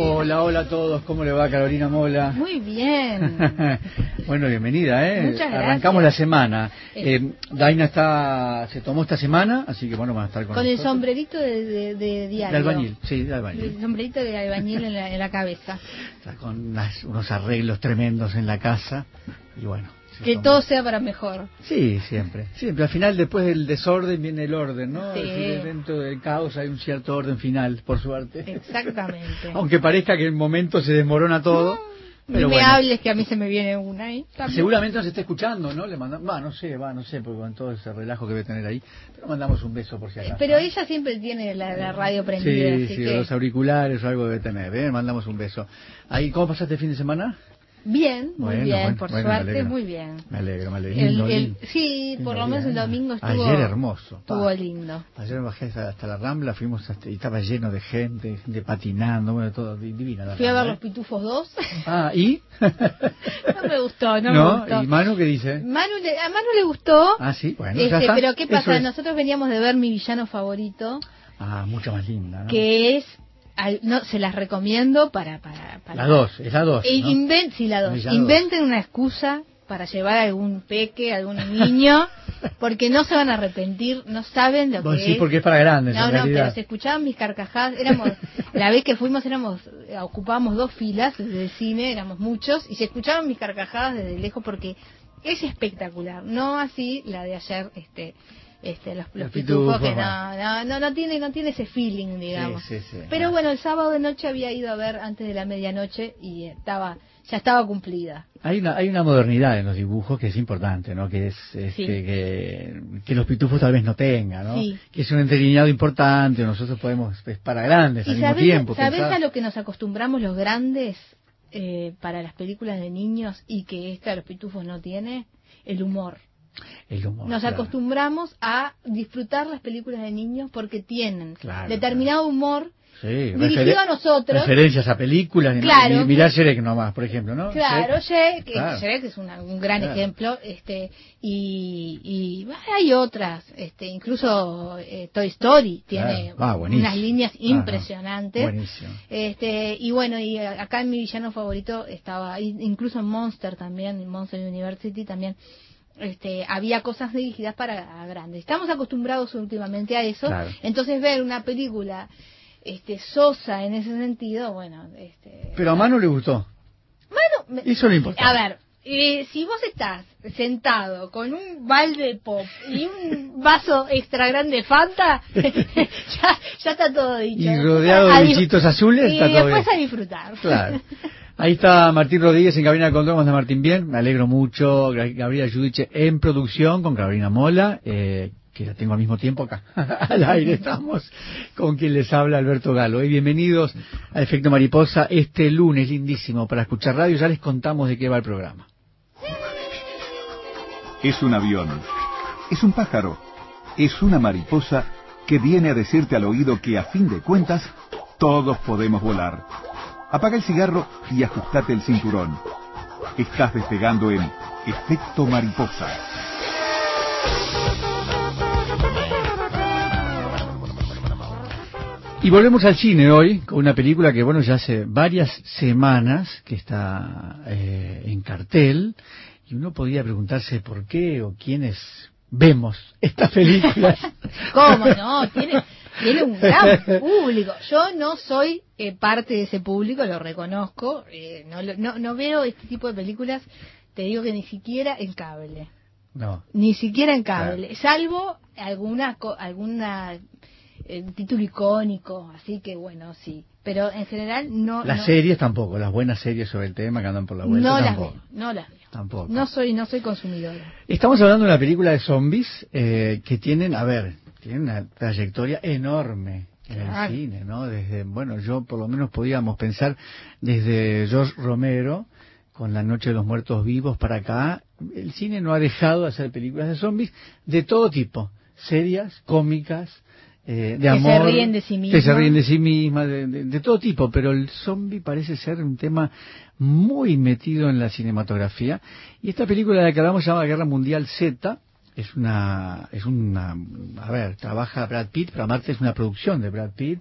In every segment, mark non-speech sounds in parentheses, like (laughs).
Hola, hola a todos, ¿cómo le va Carolina Mola? Muy bien. (laughs) bueno, bienvenida, ¿eh? Muchas gracias. Arrancamos la semana. Eh, Daina está, se tomó esta semana, así que bueno, van a estar con Con el nosotros. sombrerito de, de, de diario. De albañil, sí, de albañil. El sombrerito de albañil en la, en la cabeza. Está con unas- unos arreglos tremendos en la casa y bueno. Que tomó. todo sea para mejor. Sí, siempre. Siempre. Al final, después del desorden, viene el orden, ¿no? Sí. Decir, dentro del caos hay un cierto orden final, por suerte. Exactamente. (laughs) Aunque parezca que en el momento se desmorona todo. Ni pero me bueno. hables que a mí se me viene una ahí. también. Seguramente nos está escuchando, ¿no? Le mandamos, va, no sé, va, no sé, porque con todo ese relajo que debe tener ahí, pero mandamos un beso por si acaso. Pero ella siempre tiene la, la radio prendida, Sí, así sí, que... los auriculares o algo debe tener, ¿eh? Mandamos un beso. Ahí, ¿cómo pasaste el fin de semana? Bien, muy Bueno, bien, por bueno, suerte, muy bien. Me alegro, me alegro. El- Lindo, el- sí, Lindo por lo menos el domingo estuvo... Ayer hermoso. pa. Estuvo lindo. Ayer bajé hasta, la Rambla, fuimos hasta, y estaba lleno de gente, gente patinando, bueno, todo, di- divina la Fui a ver Rambla, los ¿eh? Pitufos 2. Ah, ¿y? (laughs) no me gustó, no, me gustó. ¿Y Manu qué dice? Manu le- a Manu le gustó. Ah, sí, bueno, ya Este, está. pero ¿qué pasa? es. Nosotros veníamos de ver mi villano favorito, Ah, mucho más linda, ¿no? que es, al- no, se las recomiendo para, para, para La dos, es la dos, E ¿no? inven- sí, la dos. Inventen una excusa para llevar a algún peque, algún niño, (laughs) porque no se van a arrepentir, no saben lo Vos que sí, es. porque es para grandes, No, en no, realidad. pero se escuchaban mis carcajadas. Éramos, la vez que fuimos, éramos, eh, ocupábamos dos filas desde el cine, éramos muchos, y se escuchaban mis carcajadas desde lejos porque es espectacular. No así la de ayer, este, este, los, los Los pitufos, pitufos, que no, no, no, no tiene, no tiene ese feeling, digamos. Sí, sí, sí. Pero bueno, el sábado de noche había ido a ver antes de la medianoche y estaba, ya estaba cumplida. Hay una, hay una modernidad en los dibujos que es importante, ¿no? Que es este, Sí. que, que los pitufos tal vez no tengan, ¿no? Sí. Que es un entrelineado importante, nosotros podemos, es para grandes al ¿Y mismo tiempo. sabés pensar- a lo que nos acostumbramos los grandes eh, para las películas de niños y que esta los pitufos no tiene? El humor. El humor. Nos claro. acostumbramos a disfrutar las películas de niños porque tienen Claro, determinado humor Sí, dirigido a nosotros. Referencias a películas, Claro. y mirar Shrek nomás, por ejemplo, ¿no? Claro, Shrek, Shrek, es una- un gran ejemplo, este, y, y hay otras, este, incluso eh, Toy Story tiene. Ah, unas líneas Ah, no. impresionantes. Este, y bueno, y a- acá en mi villano favorito estaba, incluso en Monster también, en Monster University también, este, había cosas dirigidas para grandes. Estamos acostumbrados últimamente a eso, Claro. entonces ver una película este, sosa en ese sentido, bueno, este, Pero a Manu le gustó. bueno, me- Eso es lo importante. a ver, eh, si vos estás sentado con un balde de pop y un vaso extra grande de Fanta, (laughs) ya, ya está todo dicho. Y rodeado de bichitos azules, y está todo después bien. a disfrutar. Claro. (laughs) Ahí está Martín Rodríguez en cabina de control, ¿cómo Martín? Bien, me alegro mucho. Gabriela Judice en producción con Carolina Mola, eh, que la tengo al mismo tiempo acá. (laughs) al aire estamos con quien les habla Alberto Galo. Y bienvenidos a Efecto Mariposa este lunes lindísimo para escuchar radio. Ya les contamos de qué va el programa. Es un avión. Es un pájaro. Es una mariposa que viene a decirte al oído que a fin de cuentas todos podemos volar. Apaga el cigarro y ajustate el cinturón. Estás despegando en Efecto Mariposa. Y volvemos al cine hoy con una película que, bueno, ya hace varias semanas que está eh, en cartel y uno podía preguntarse por qué o quiénes vemos estas películas. (laughs) ¿Cómo no? Tiene, tiene un gran público. Yo no soy eh, parte de ese público, lo reconozco. eh, no, no, no veo este tipo de películas, te digo que ni siquiera en cable. No, Ni siquiera en cable, salvo alguna alguna eh, título icónico, así que bueno, sí. Pero en general no. las no, series tampoco, las buenas series sobre el tema que andan por la vuelta no las veo, no las veo. tampoco. No soy, no soy consumidora. Estamos hablando de una película de zombies eh, que tienen, a ver, tienen una trayectoria enorme en el cine, ¿no? Desde, bueno, yo por lo menos podíamos pensar desde George Romero con La Noche de los Muertos Vivos para acá, el cine no ha dejado de hacer películas de zombies de todo tipo, serias, cómicas, eh, de Que se amor, ríen de sí que se ríen de sí mismas, de, de- de todo tipo, pero el zombie parece ser un tema muy metido en la cinematografía. Y esta película de la que hablamos se llama Guerra Mundial Z, es una, es una, a ver, trabaja Brad Pitt, pero aparte es una producción de Brad Pitt,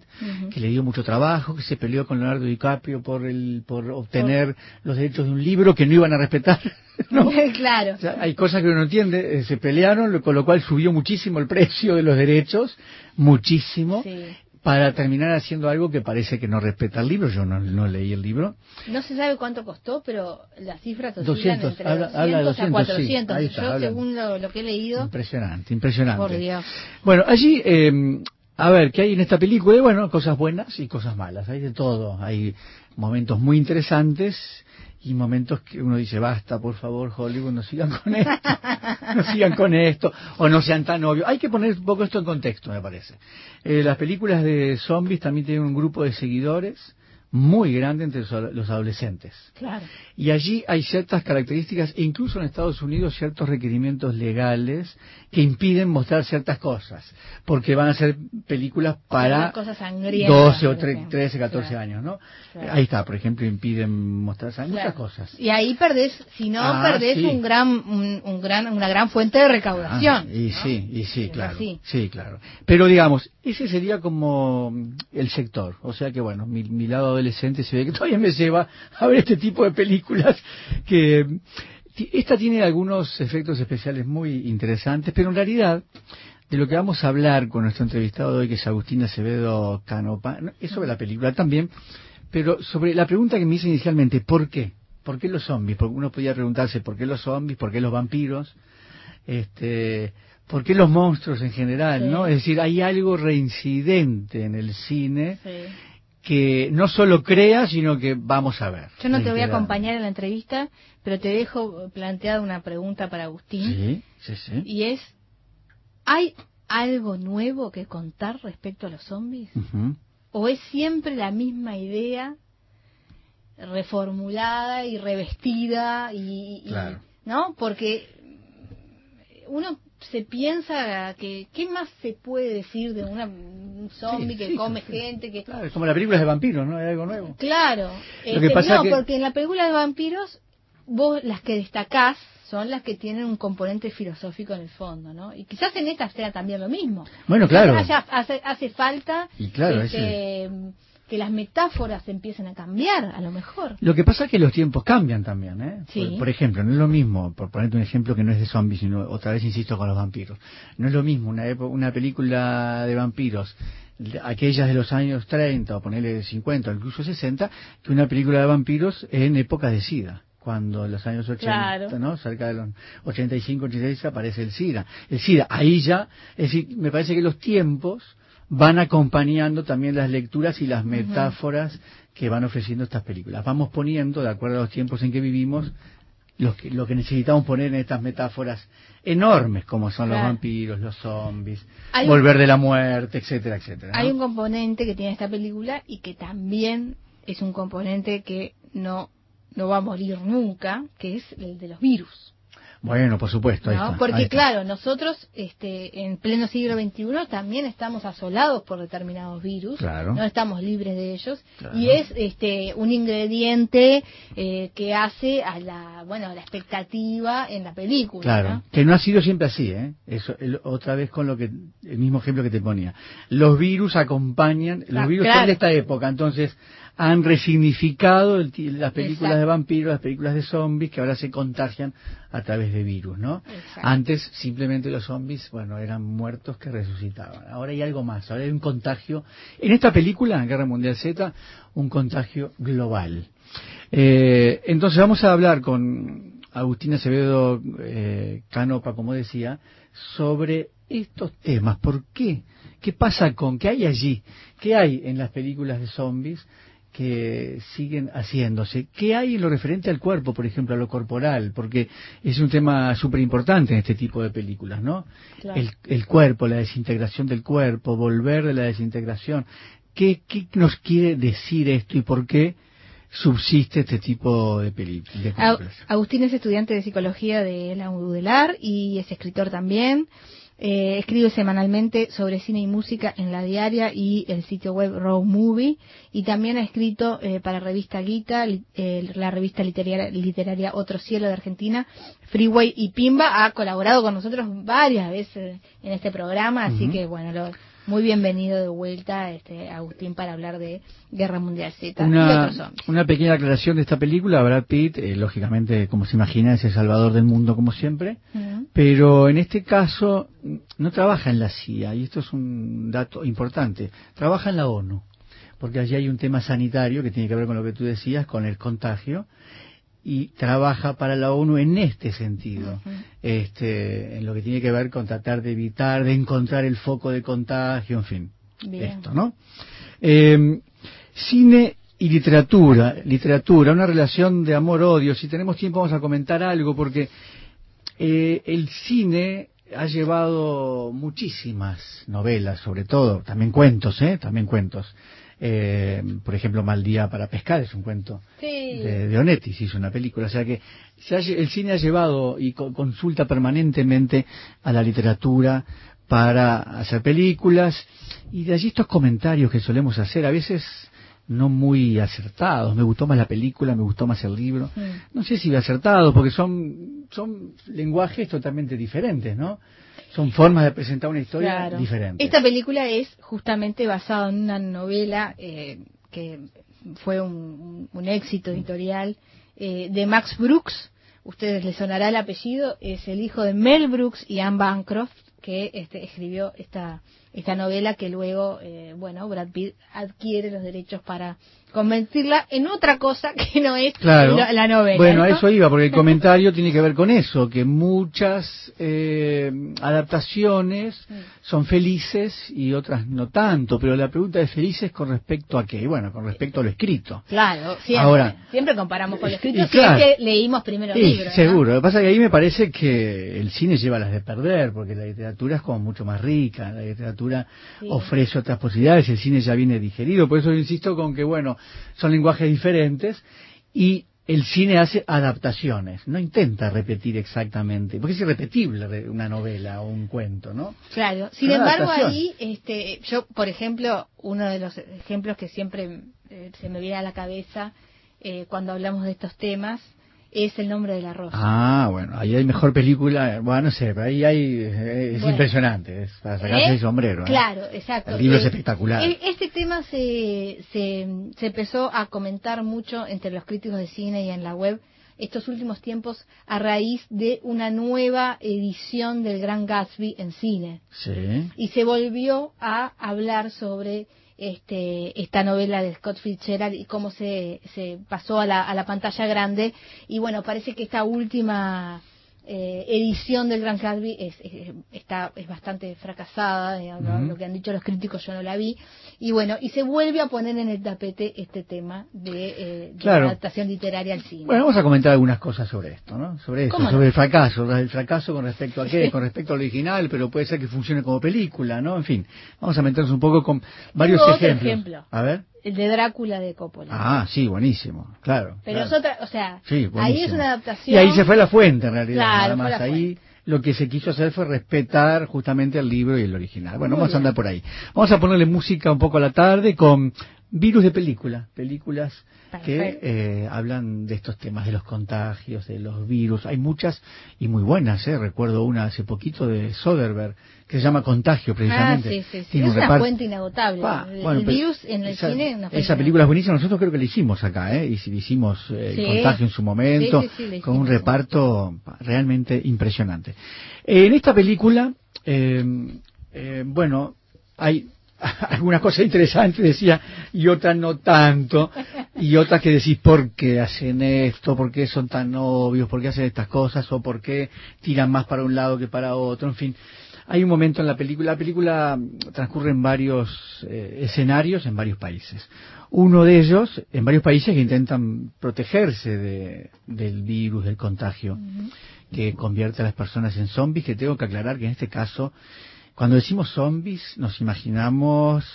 que le dio mucho trabajo, que se peleó con Leonardo DiCaprio por el, por obtener los derechos de un libro que no iban a respetar. (laughs) ¿no? (laughs) claro. O sea, hay cosas que uno no entiende, eh, se pelearon, con lo cual subió muchísimo el precio de los derechos, muchísimo, Sí. Para terminar haciendo algo que parece que no respeta el libro, yo no, no leí el libro. No se sabe cuánto costó, pero las cifras oscilan 200, entre habla- 200 habla de a 200, sí, 400. ahí está, Yo, según lo, lo que he leído, Impresionante, impresionante. por Dios. Bueno, allí, eh, a ver, ¿qué hay en esta película? Y bueno, cosas buenas y cosas malas, hay de todo. Hay momentos muy interesantes y momentos que uno dice, basta, por favor, Hollywood, no sigan con esto, no sigan con esto, o no sean tan obvios. Hay que poner un poco esto en contexto, me parece. Eh, las películas de zombies también tienen un grupo de seguidores muy grande entre los ado- los adolescentes. Claro. Y allí hay ciertas características, incluso en Estados Unidos ciertos requerimientos legales que impiden mostrar ciertas cosas, porque van a ser películas para Una cosa sangrienta, 12 o por tre- ejemplo. 13, 14 Claro. años, ¿no? Claro. Ahí está, por ejemplo, impiden mostrar muchas cosas. Y ahí perdés, si no, Ah, perdés sí. un gran, un, un gran, una gran fuente de recaudación. Ah, y ¿no? sí, y sí, claro. Sí, claro. Pero digamos, ese sería como el sector. O sea que bueno, mi, mi lado adolescente se ve que (laughs) todavía me lleva a ver este tipo de películas que esta tiene algunos efectos especiales muy interesantes, pero en realidad de lo que vamos a hablar con nuestro entrevistado de hoy, que es Agustín Acevedo Canopa, no, es sobre la película también, pero sobre la pregunta que me hice inicialmente, ¿por qué? ¿Por qué los zombies? Porque uno podía preguntarse, ¿por qué los zombies? ¿Por qué los vampiros? este ¿Por qué los monstruos en general, Sí. no? Es decir, hay algo reincidente en el cine Sí. Que no solo crea, sino que vamos a ver. Yo no te voy a acompañar en la entrevista, pero te dejo planteada una pregunta para Agustín. Sí, sí, sí. Y es, ¿hay algo nuevo que contar respecto a los zombies? ¿O es siempre la misma idea reformulada y revestida y, y- Claro. no porque uno se piensa que qué más se puede decir de una, un zombie Sí, que sí, come sí. gente que Claro, es como las películas de vampiros, ¿no? Hay algo nuevo. claro Lo que este, pasa no que- porque en la película de vampiros vos las que destacás son las que tienen un componente filosófico en el fondo, ¿no? Y quizás en esta sea también lo mismo. Bueno, claro. haya- hace, hace falta Y claro, este, que las metáforas empiecen a cambiar, a lo mejor. Lo que pasa es que los tiempos cambian también, ¿eh? Sí. Por, por ejemplo, no es lo mismo, por ponerte un ejemplo que no es de zombies, sino otra vez insisto con los vampiros. No es lo mismo una, una película de vampiros, aquellas de los años 30 o ponerle 50 o incluso 60, que una película de vampiros en épocas de SIDA. Cuando en los años 80, Claro. ¿no? Cerca de los 85, 86 aparece el SIDA. El SIDA, ahí ya, es decir, me parece que los tiempos van acompañando también las lecturas y las metáforas que van ofreciendo estas películas. Vamos poniendo, de acuerdo a los tiempos en que vivimos, lo que, lo que necesitamos poner en estas metáforas enormes, como son los vampiros, los zombies, Hay un- volver de la muerte, etcétera, etcétera. ¿no? Hay un componente que tiene esta película y que también es un componente que no, no va a morir nunca, que es el de los virus. Bueno, por supuesto, ahí ¿no? está, ahí Porque está. claro, nosotros este, en pleno siglo XXI también estamos asolados por determinados virus, Claro. no estamos libres de ellos Claro. y es este, un ingrediente eh, que hace a la bueno a la expectativa en la película. Claro, ¿no? que no ha sido siempre así, ¿eh? Eso, el- otra vez con lo que, el mismo ejemplo que te ponía. Los virus acompañan, los Ah, virus claro. son de esta época, entonces han resignificado el las películas Exacto. de vampiros, las películas de zombies que ahora se contagian a través de virus, ¿no? Exacto. Antes simplemente los zombies, bueno, eran muertos que resucitaban. Ahora hay algo más, ahora hay un contagio. En esta película, Guerra Mundial Z, un contagio global. Eh, entonces vamos a hablar con Agustín Acevedo eh, Canopa, como decía, sobre estos temas. ¿Por qué? ¿Qué pasa con, qué hay allí? ¿Qué hay en las películas de zombies que siguen haciéndose. ¿Qué hay en lo referente al cuerpo, por ejemplo, a lo corporal? Porque es un tema súper importante en este tipo de películas, ¿no? Claro. El, el cuerpo, la desintegración del cuerpo, volver de la desintegración. ¿Qué, ¿Qué nos quiere decir esto y por qué subsiste este tipo de, películas? Agustín es estudiante de psicología de la UDELAR y es escritor también. Eh, escribe semanalmente sobre cine y música en la diaria y el sitio web Raw Movie y también ha escrito eh, para revista Guita, eh, la revista literaria, literaria Otro Cielo de Argentina, Freeway y Pimba. Ha colaborado con nosotros varias veces en este programa, así que bueno, lo- muy bienvenido de vuelta este Agustín para hablar de Guerra Mundial Z Una, una pequeña aclaración de esta película. Brad Pitt, eh, lógicamente, como se imagina, es el salvador del mundo, como siempre. Pero en este caso no trabaja en la CIA, y esto es un dato importante. Trabaja en la ONU, porque allí hay un tema sanitario que tiene que ver con lo que tú decías, con el contagio, y trabaja para la ONU en este sentido, este, en lo que tiene que ver con tratar de evitar, de encontrar el foco de contagio, en fin, Bien. esto, ¿no? Eh, cine y literatura, literatura, una relación de amor-odio. Si tenemos tiempo vamos a comentar algo porque eh, el cine ha llevado muchísimas novelas, sobre todo, también cuentos, ¿eh? También cuentos. Eh, por ejemplo, Mal día para pescar es un cuento Sí. de, de Onetti, se hizo una película. O sea que se ha el cine ha llevado y co- consulta permanentemente a la literatura para hacer películas y de allí estos comentarios que solemos hacer, a veces no muy acertados. Me gustó más la película, me gustó más el libro. No sé si acertado, porque son, son lenguajes totalmente diferentes, ¿no? Son formas de presentar una historia Claro. diferentes. Esta película es justamente basada en una novela eh, que fue un, un- un éxito editorial eh, de Max Brooks. Ustedes les sonará el apellido. Es el hijo de Mel Brooks y Anne Bancroft que este, escribió esta esta novela que luego, eh, bueno, Brad Pitt adquiere los derechos para convertirla en otra cosa que no es Claro. la, la novela. Bueno, a ¿no? eso iba, porque el (laughs) comentario tiene que ver con eso, que muchas eh, adaptaciones son felices y otras no tanto, pero la pregunta es felices con respecto a qué? Bueno, con respecto a lo escrito. Claro, siempre. Ahora- siempre comparamos con los Y- y escritos claro. si es que leímos primero el seguro. Lo que pasa es que ahí me parece que el cine lleva las de perder, porque la literatura es como mucho más rica, la literatura Sí. ofrece otras posibilidades, el cine ya viene digerido, por eso insisto con que, bueno, son lenguajes diferentes y el cine hace adaptaciones, no intenta repetir exactamente, porque es irrepetible re- una novela o un cuento, ¿no? Claro, sin embargo ahí, este, yo, por ejemplo, uno de los ejemplos que siempre eh, se me viene a la cabeza eh, cuando hablamos de estos temas es el nombre de la rosa. Ah, bueno, ahí hay mejor película, bueno, no sé, ahí hay, eh, es Bueno. impresionante, es para sacarse ¿Eh? el sombrero. ¿eh? Claro, exacto. El libro es Eh, espectacular. Este tema se, se, se empezó a comentar mucho entre los críticos de cine y en la web estos últimos tiempos a raíz de una nueva edición del Gran Gatsby en cine. Sí. y se volvió a hablar sobre este, esta novela de Scott Fitzgerald y cómo se, se pasó a la, a la pantalla grande. Y bueno, parece que esta última eh, edición del Gran Gatsby es, es- está, es bastante fracasada, Ujú. lo que han dicho los críticos yo no la vi. Y bueno, y se vuelve a poner en el tapete este tema de, eh, de Claro. la adaptación literaria al cine. Bueno, vamos a comentar algunas cosas sobre esto, ¿no? Sobre eso, ¿Cómo no? sobre el fracaso, el fracaso con respecto a qué, con respecto al original, pero puede ser que funcione como película, ¿no? En fin, vamos a meternos un poco con varios Tengo otro ejemplos. ejemplo. A ver. El de Drácula de Coppola. Ah, sí, buenísimo, claro. Pero claro. es otra, o sea, Sí, ahí es una adaptación. Y ahí se fue la fuente, en realidad. Claro, nada más. Ahí lo que se quiso hacer fue respetar justamente el libro y el original. Bueno, Muy vamos a andar por ahí. Vamos a ponerle música un poco a la tarde con virus de película, películas que eh, hablan de estos temas, de los contagios, de los virus. Hay muchas y muy buenas, ¿eh? Recuerdo una hace poquito de Soderbergh que se llama Contagio, Ah, precisamente. sí, sí, sí. Tiene Es un una fuente inagotable. Pa, el bueno, el pero virus en el esa, cine es una fuente Esa película es buenísima. Nosotros creo que la hicimos acá, ¿eh? Y si hicimos eh, Sí. Contagio en su momento, Sí, sí, sí, con un sí. reparto realmente impresionante. En esta película, eh, eh, bueno, hay (laughs) algunas cosas interesantes, decía, y otras no tanto, y otras que decís, ¿por qué hacen esto? ¿Por qué son tan obvios? ¿Por qué hacen estas cosas? ¿O por qué tiran más para un lado que para otro? En fin, hay un momento en la película, la película transcurre en varios eh, escenarios, en varios países. Uno de ellos, en varios países que intentan protegerse de, del virus, del contagio, que convierte a las personas en zombies, que tengo que aclarar que en este caso, cuando decimos zombies, nos imaginamos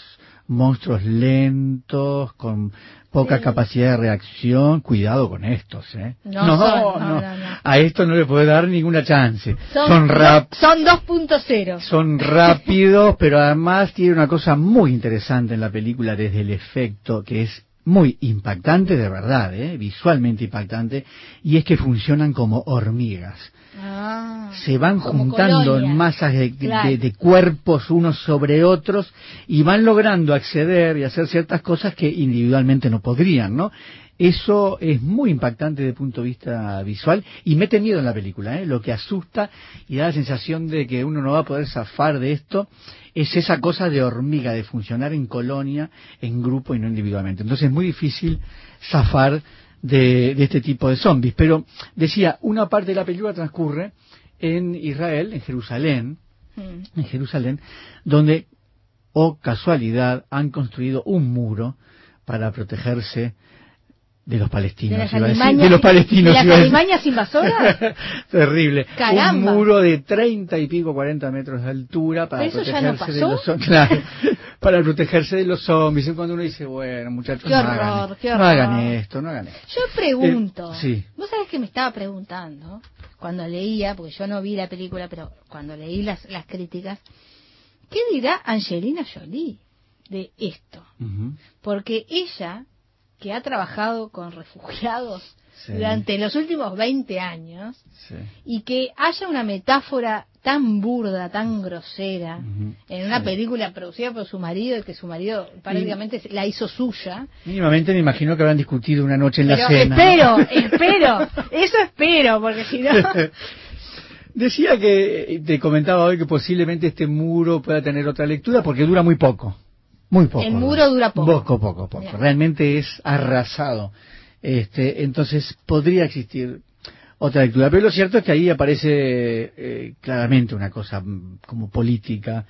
monstruos lentos, con poca Sí. capacidad de reacción. Cuidado con estos, ¿eh? No son, no, no. A esto no le puede dar ninguna chance. Son, Son, rap- son 2.0. son rápidos, pero además tiene una cosa muy interesante en la película desde el efecto, que es muy impactante de verdad, ¿eh? visualmente impactante, y es que funcionan como hormigas. Ah, Se van juntando colonia. en masas de, Claro. de- de cuerpos unos sobre otros y van logrando acceder y hacer ciertas cosas que individualmente no podrían, ¿no? Eso es muy impactante desde el punto de vista visual y mete miedo en la película, ¿eh? Lo que asusta y da la sensación de que uno no va a poder zafar de esto es esa cosa de hormiga, de funcionar en colonia, en grupo y no individualmente. Entonces es muy difícil zafar de, de este tipo de zombies. Pero decía, una parte de la película transcurre en Israel, en Jerusalén, Mm. en Jerusalén, donde, oh casualidad, han construido un muro para protegerse de los palestinos. De iba a decir, de los palestinos. de las alimañas invasoras. (laughs) Terrible. Caramba. Un muro de treinta y pico, cuarenta metros de altura para ¿Pero eso ya no protegerse de los zombies. Claro, (laughs) para protegerse de los zombies. Es cuando uno dice, bueno, muchachos, Qué no, hagan, qué no horror. hagan esto, no hagan esto. Yo pregunto, Eh, sí. vos sabés que me estaba preguntando cuando leía, porque yo no vi la película, pero cuando leí las, las críticas, ¿qué dirá Angelina Jolie de esto? Porque ella, que ha trabajado con refugiados Sí. durante los últimos 20 años, Sí. y que haya una metáfora tan burda, tan grosera, en una Sí. película producida por su marido y que su marido prácticamente la hizo suya, Mínimamente me imagino que habrán discutido una noche en la Pero cena. espero, espero, eso espero, porque si no... (laughs) Decía que, te comentaba hoy que posiblemente este muro pueda tener otra lectura porque dura muy poco. Muy poco. El muro dura poco. Poco, poco, poco. Realmente es arrasado. Este, entonces podría existir otra lectura. Pero lo cierto es que ahí aparece eh, claramente una cosa mm, como política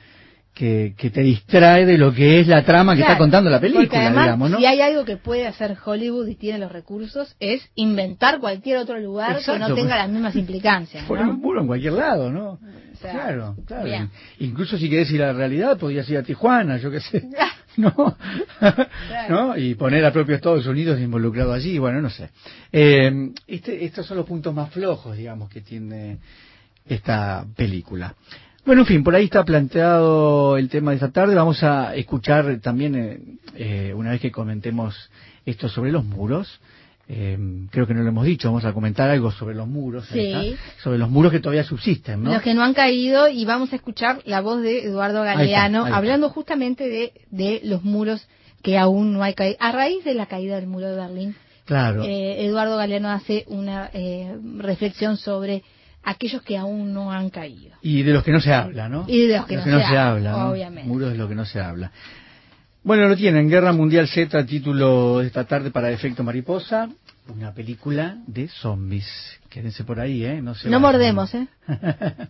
que, que te distrae de lo que es la trama que está Claro, contando la película, además, digamos, ¿no? Si hay algo que puede hacer Hollywood y tiene los recursos, es inventar cualquier otro lugar que Exacto, no tenga pues. las mismas (laughs) implicancias. Poner ¿no? un muro en cualquier lado, ¿no? Sea, claro, claro. bien. Incluso si querés ir a la realidad, podías ir a Tijuana, yo qué sé. (laughs) ¿No? ¿No? Y poner a propio Estados Unidos involucrado allí, bueno, no sé. Eh, este, estos son los puntos más flojos, digamos, que tiene esta película. Bueno, en fin, por ahí está planteado el tema de esta tarde. Vamos a escuchar también, eh, eh, una vez que comentemos esto sobre los muros, eh, creo que no lo hemos dicho, vamos a comentar algo sobre los muros, ahí Sí. está, sobre los muros que todavía subsisten, ¿no? Los que no han caído y vamos a escuchar la voz de Eduardo Galeano ahí está. hablando justamente de, de los muros que aún no hay caído. A raíz de la caída del muro de Berlín, Claro. eh, Eduardo Galeano hace una eh, reflexión sobre aquellos que aún no han caído. Y de los que no se habla, ¿no? Y de los que no se habla, obviamente. Muros de los que no se habla. Bueno, lo tienen, Guerra Mundial Z, título de esta tarde para Efecto Mariposa, una película de zombies. Quédense por ahí, ¿eh? No se No vayan. mordemos, ¿eh? (laughs)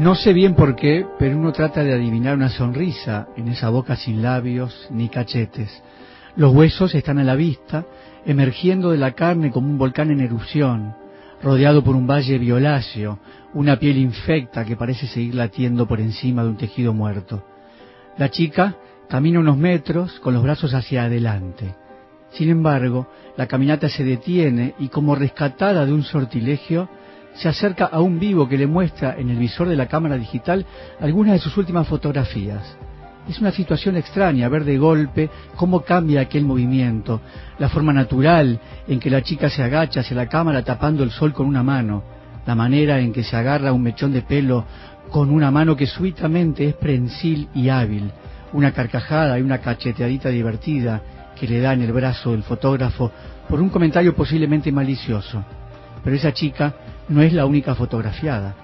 No sé bien por qué, pero uno trata de adivinar una sonrisa en esa boca sin labios ni cachetes. Los huesos están a la vista, emergiendo de la carne como un volcán en erupción, rodeado por un valle violáceo, una piel infecta que parece seguir latiendo por encima de un tejido muerto. La chica camina unos metros con los brazos hacia adelante. Sin embargo, la caminata se detiene y como rescatada de un sortilegio, se acerca a un vivo que le muestra en el visor de la cámara digital algunas de sus últimas fotografías. Es una situación extraña ver de golpe cómo cambia aquel movimiento, la forma natural en que la chica se agacha hacia la cámara tapando el sol con una mano, la manera en que se agarra un mechón de pelo con una mano que súbitamente es prensil y hábil, una carcajada y una cacheteadita divertida que le da en el brazo el fotógrafo por un comentario posiblemente malicioso. Pero esa chica no es la única fotografiada.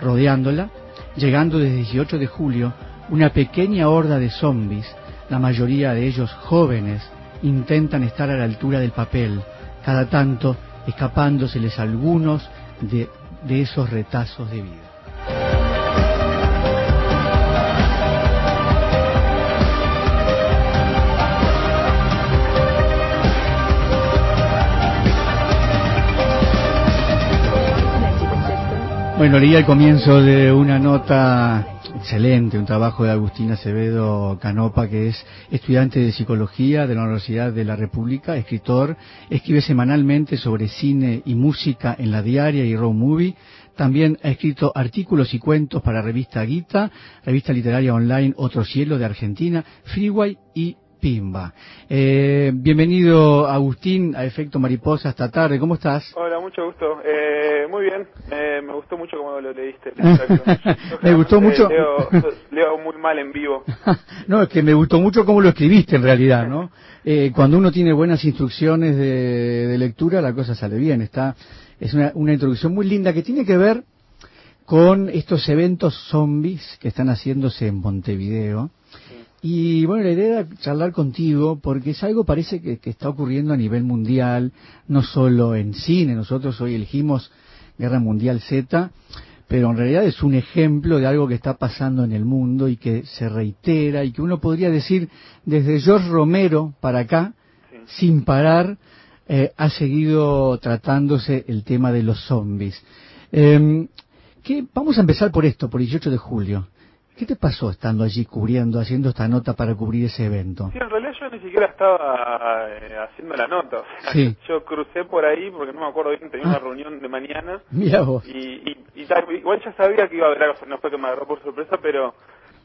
Rodeándola, llegando desde 18 de julio, una pequeña horda de zombies, la mayoría de ellos jóvenes, intentan estar a la altura del papel, cada tanto escapándoseles algunos de, de esos retazos de vida. Bueno, leí al comienzo de una nota excelente, un trabajo de Agustina Acevedo Canopa, que es estudiante de psicología de la Universidad de la República, escritor, escribe semanalmente sobre cine y música en la diaria y Raw Movie. También ha escrito artículos y cuentos para revista Guita, revista literaria online Otro Cielo de Argentina, Freeway y Pimba. Eh, bienvenido Agustín a Efecto Mariposa esta tarde, ¿cómo estás? Hola, mucho gusto. Eh, muy bien, eh, me gustó mucho cómo lo leíste. (laughs) me gustó mucho. Leo, leo, muy mal en vivo. (laughs) no, es que me gustó mucho cómo lo escribiste en realidad, ¿no? Eh, cuando uno tiene buenas instrucciones de, de, lectura, la cosa sale bien. Está, es una, una introducción muy linda que tiene que ver con estos eventos zombies que están haciéndose en Montevideo. Y bueno, la idea era charlar contigo porque es algo parece que, que, está ocurriendo a nivel mundial, no solo en cine. Nosotros hoy elegimos Guerra Mundial Z, pero en realidad es un ejemplo de algo que está pasando en el mundo y que se reitera y que uno podría decir desde George Romero para acá, sí. sin parar, eh, ha seguido tratándose el tema de los zombies. Eh, ¿qué? Vamos a empezar por esto, por 18 de julio. ¿Qué te pasó estando allí cubriendo, haciendo esta nota para cubrir ese evento? Sí, en realidad yo ni siquiera estaba eh, haciendo la nota. O sea, sí. Yo crucé por ahí porque no me acuerdo bien, tenía una reunión de mañana. Mira vos. Y, y, y, igual ya sabía que iba a haber algo, no fue que me agarró por sorpresa, pero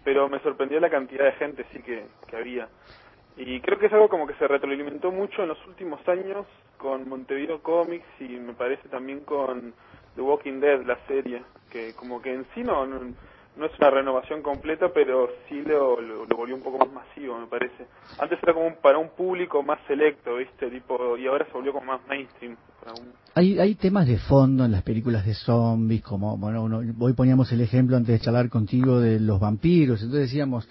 pero me sorprendió la cantidad de gente sí que, que había. Y creo que es algo como que se retroalimentó mucho en los últimos años con Montevideo Comics y me parece también con The Walking Dead, la serie, que como que en sí no, no no es una renovación completa, pero sí lo, lo, lo, volvió un poco más masivo, me parece. Antes era como para un público más selecto, ¿viste? Tipo, y ahora se volvió como más mainstream. Un... Hay, hay temas de fondo en las películas de zombies, como, bueno, uno, hoy poníamos el ejemplo antes de charlar contigo de los vampiros, entonces decíamos,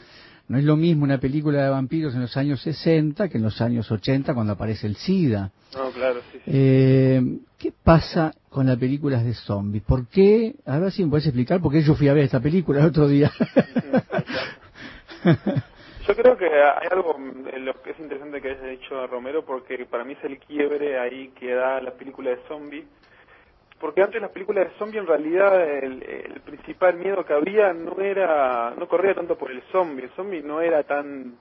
no es lo mismo una película de vampiros en los años 60 que en los años 80 cuando aparece el SIDA. No, claro, sí, sí. Eh, ¿Qué pasa con las películas de zombies? ¿Por qué? A ver si me puedes explicar por qué yo fui a ver esta película el otro día. yo creo que hay algo en lo que es interesante que haya dicho Romero porque para mí es el quiebre ahí que da la película de zombies porque antes las películas de zombie en realidad el, el, principal miedo que había no era no corría tanto por el zombie. El zombie no era tan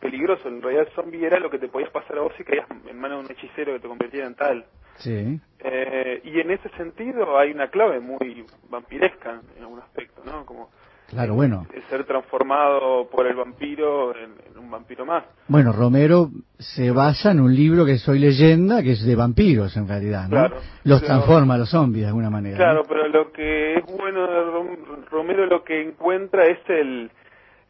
peligroso. En realidad el zombie era lo que te podías pasar a vos si caías en manos de un hechicero que te convirtiera en tal. Sí. Eh, y en ese sentido hay una clave muy vampiresca en algún aspecto no como Claro, bueno. Ser transformado por el vampiro en, en, un vampiro más. Bueno, Romero se basa en un libro que soy leyenda, que es de vampiros en realidad, ¿no? Claro, los transforma a los zombies de alguna manera. Claro, ¿no? pero lo que es bueno de Romero lo que encuentra es el,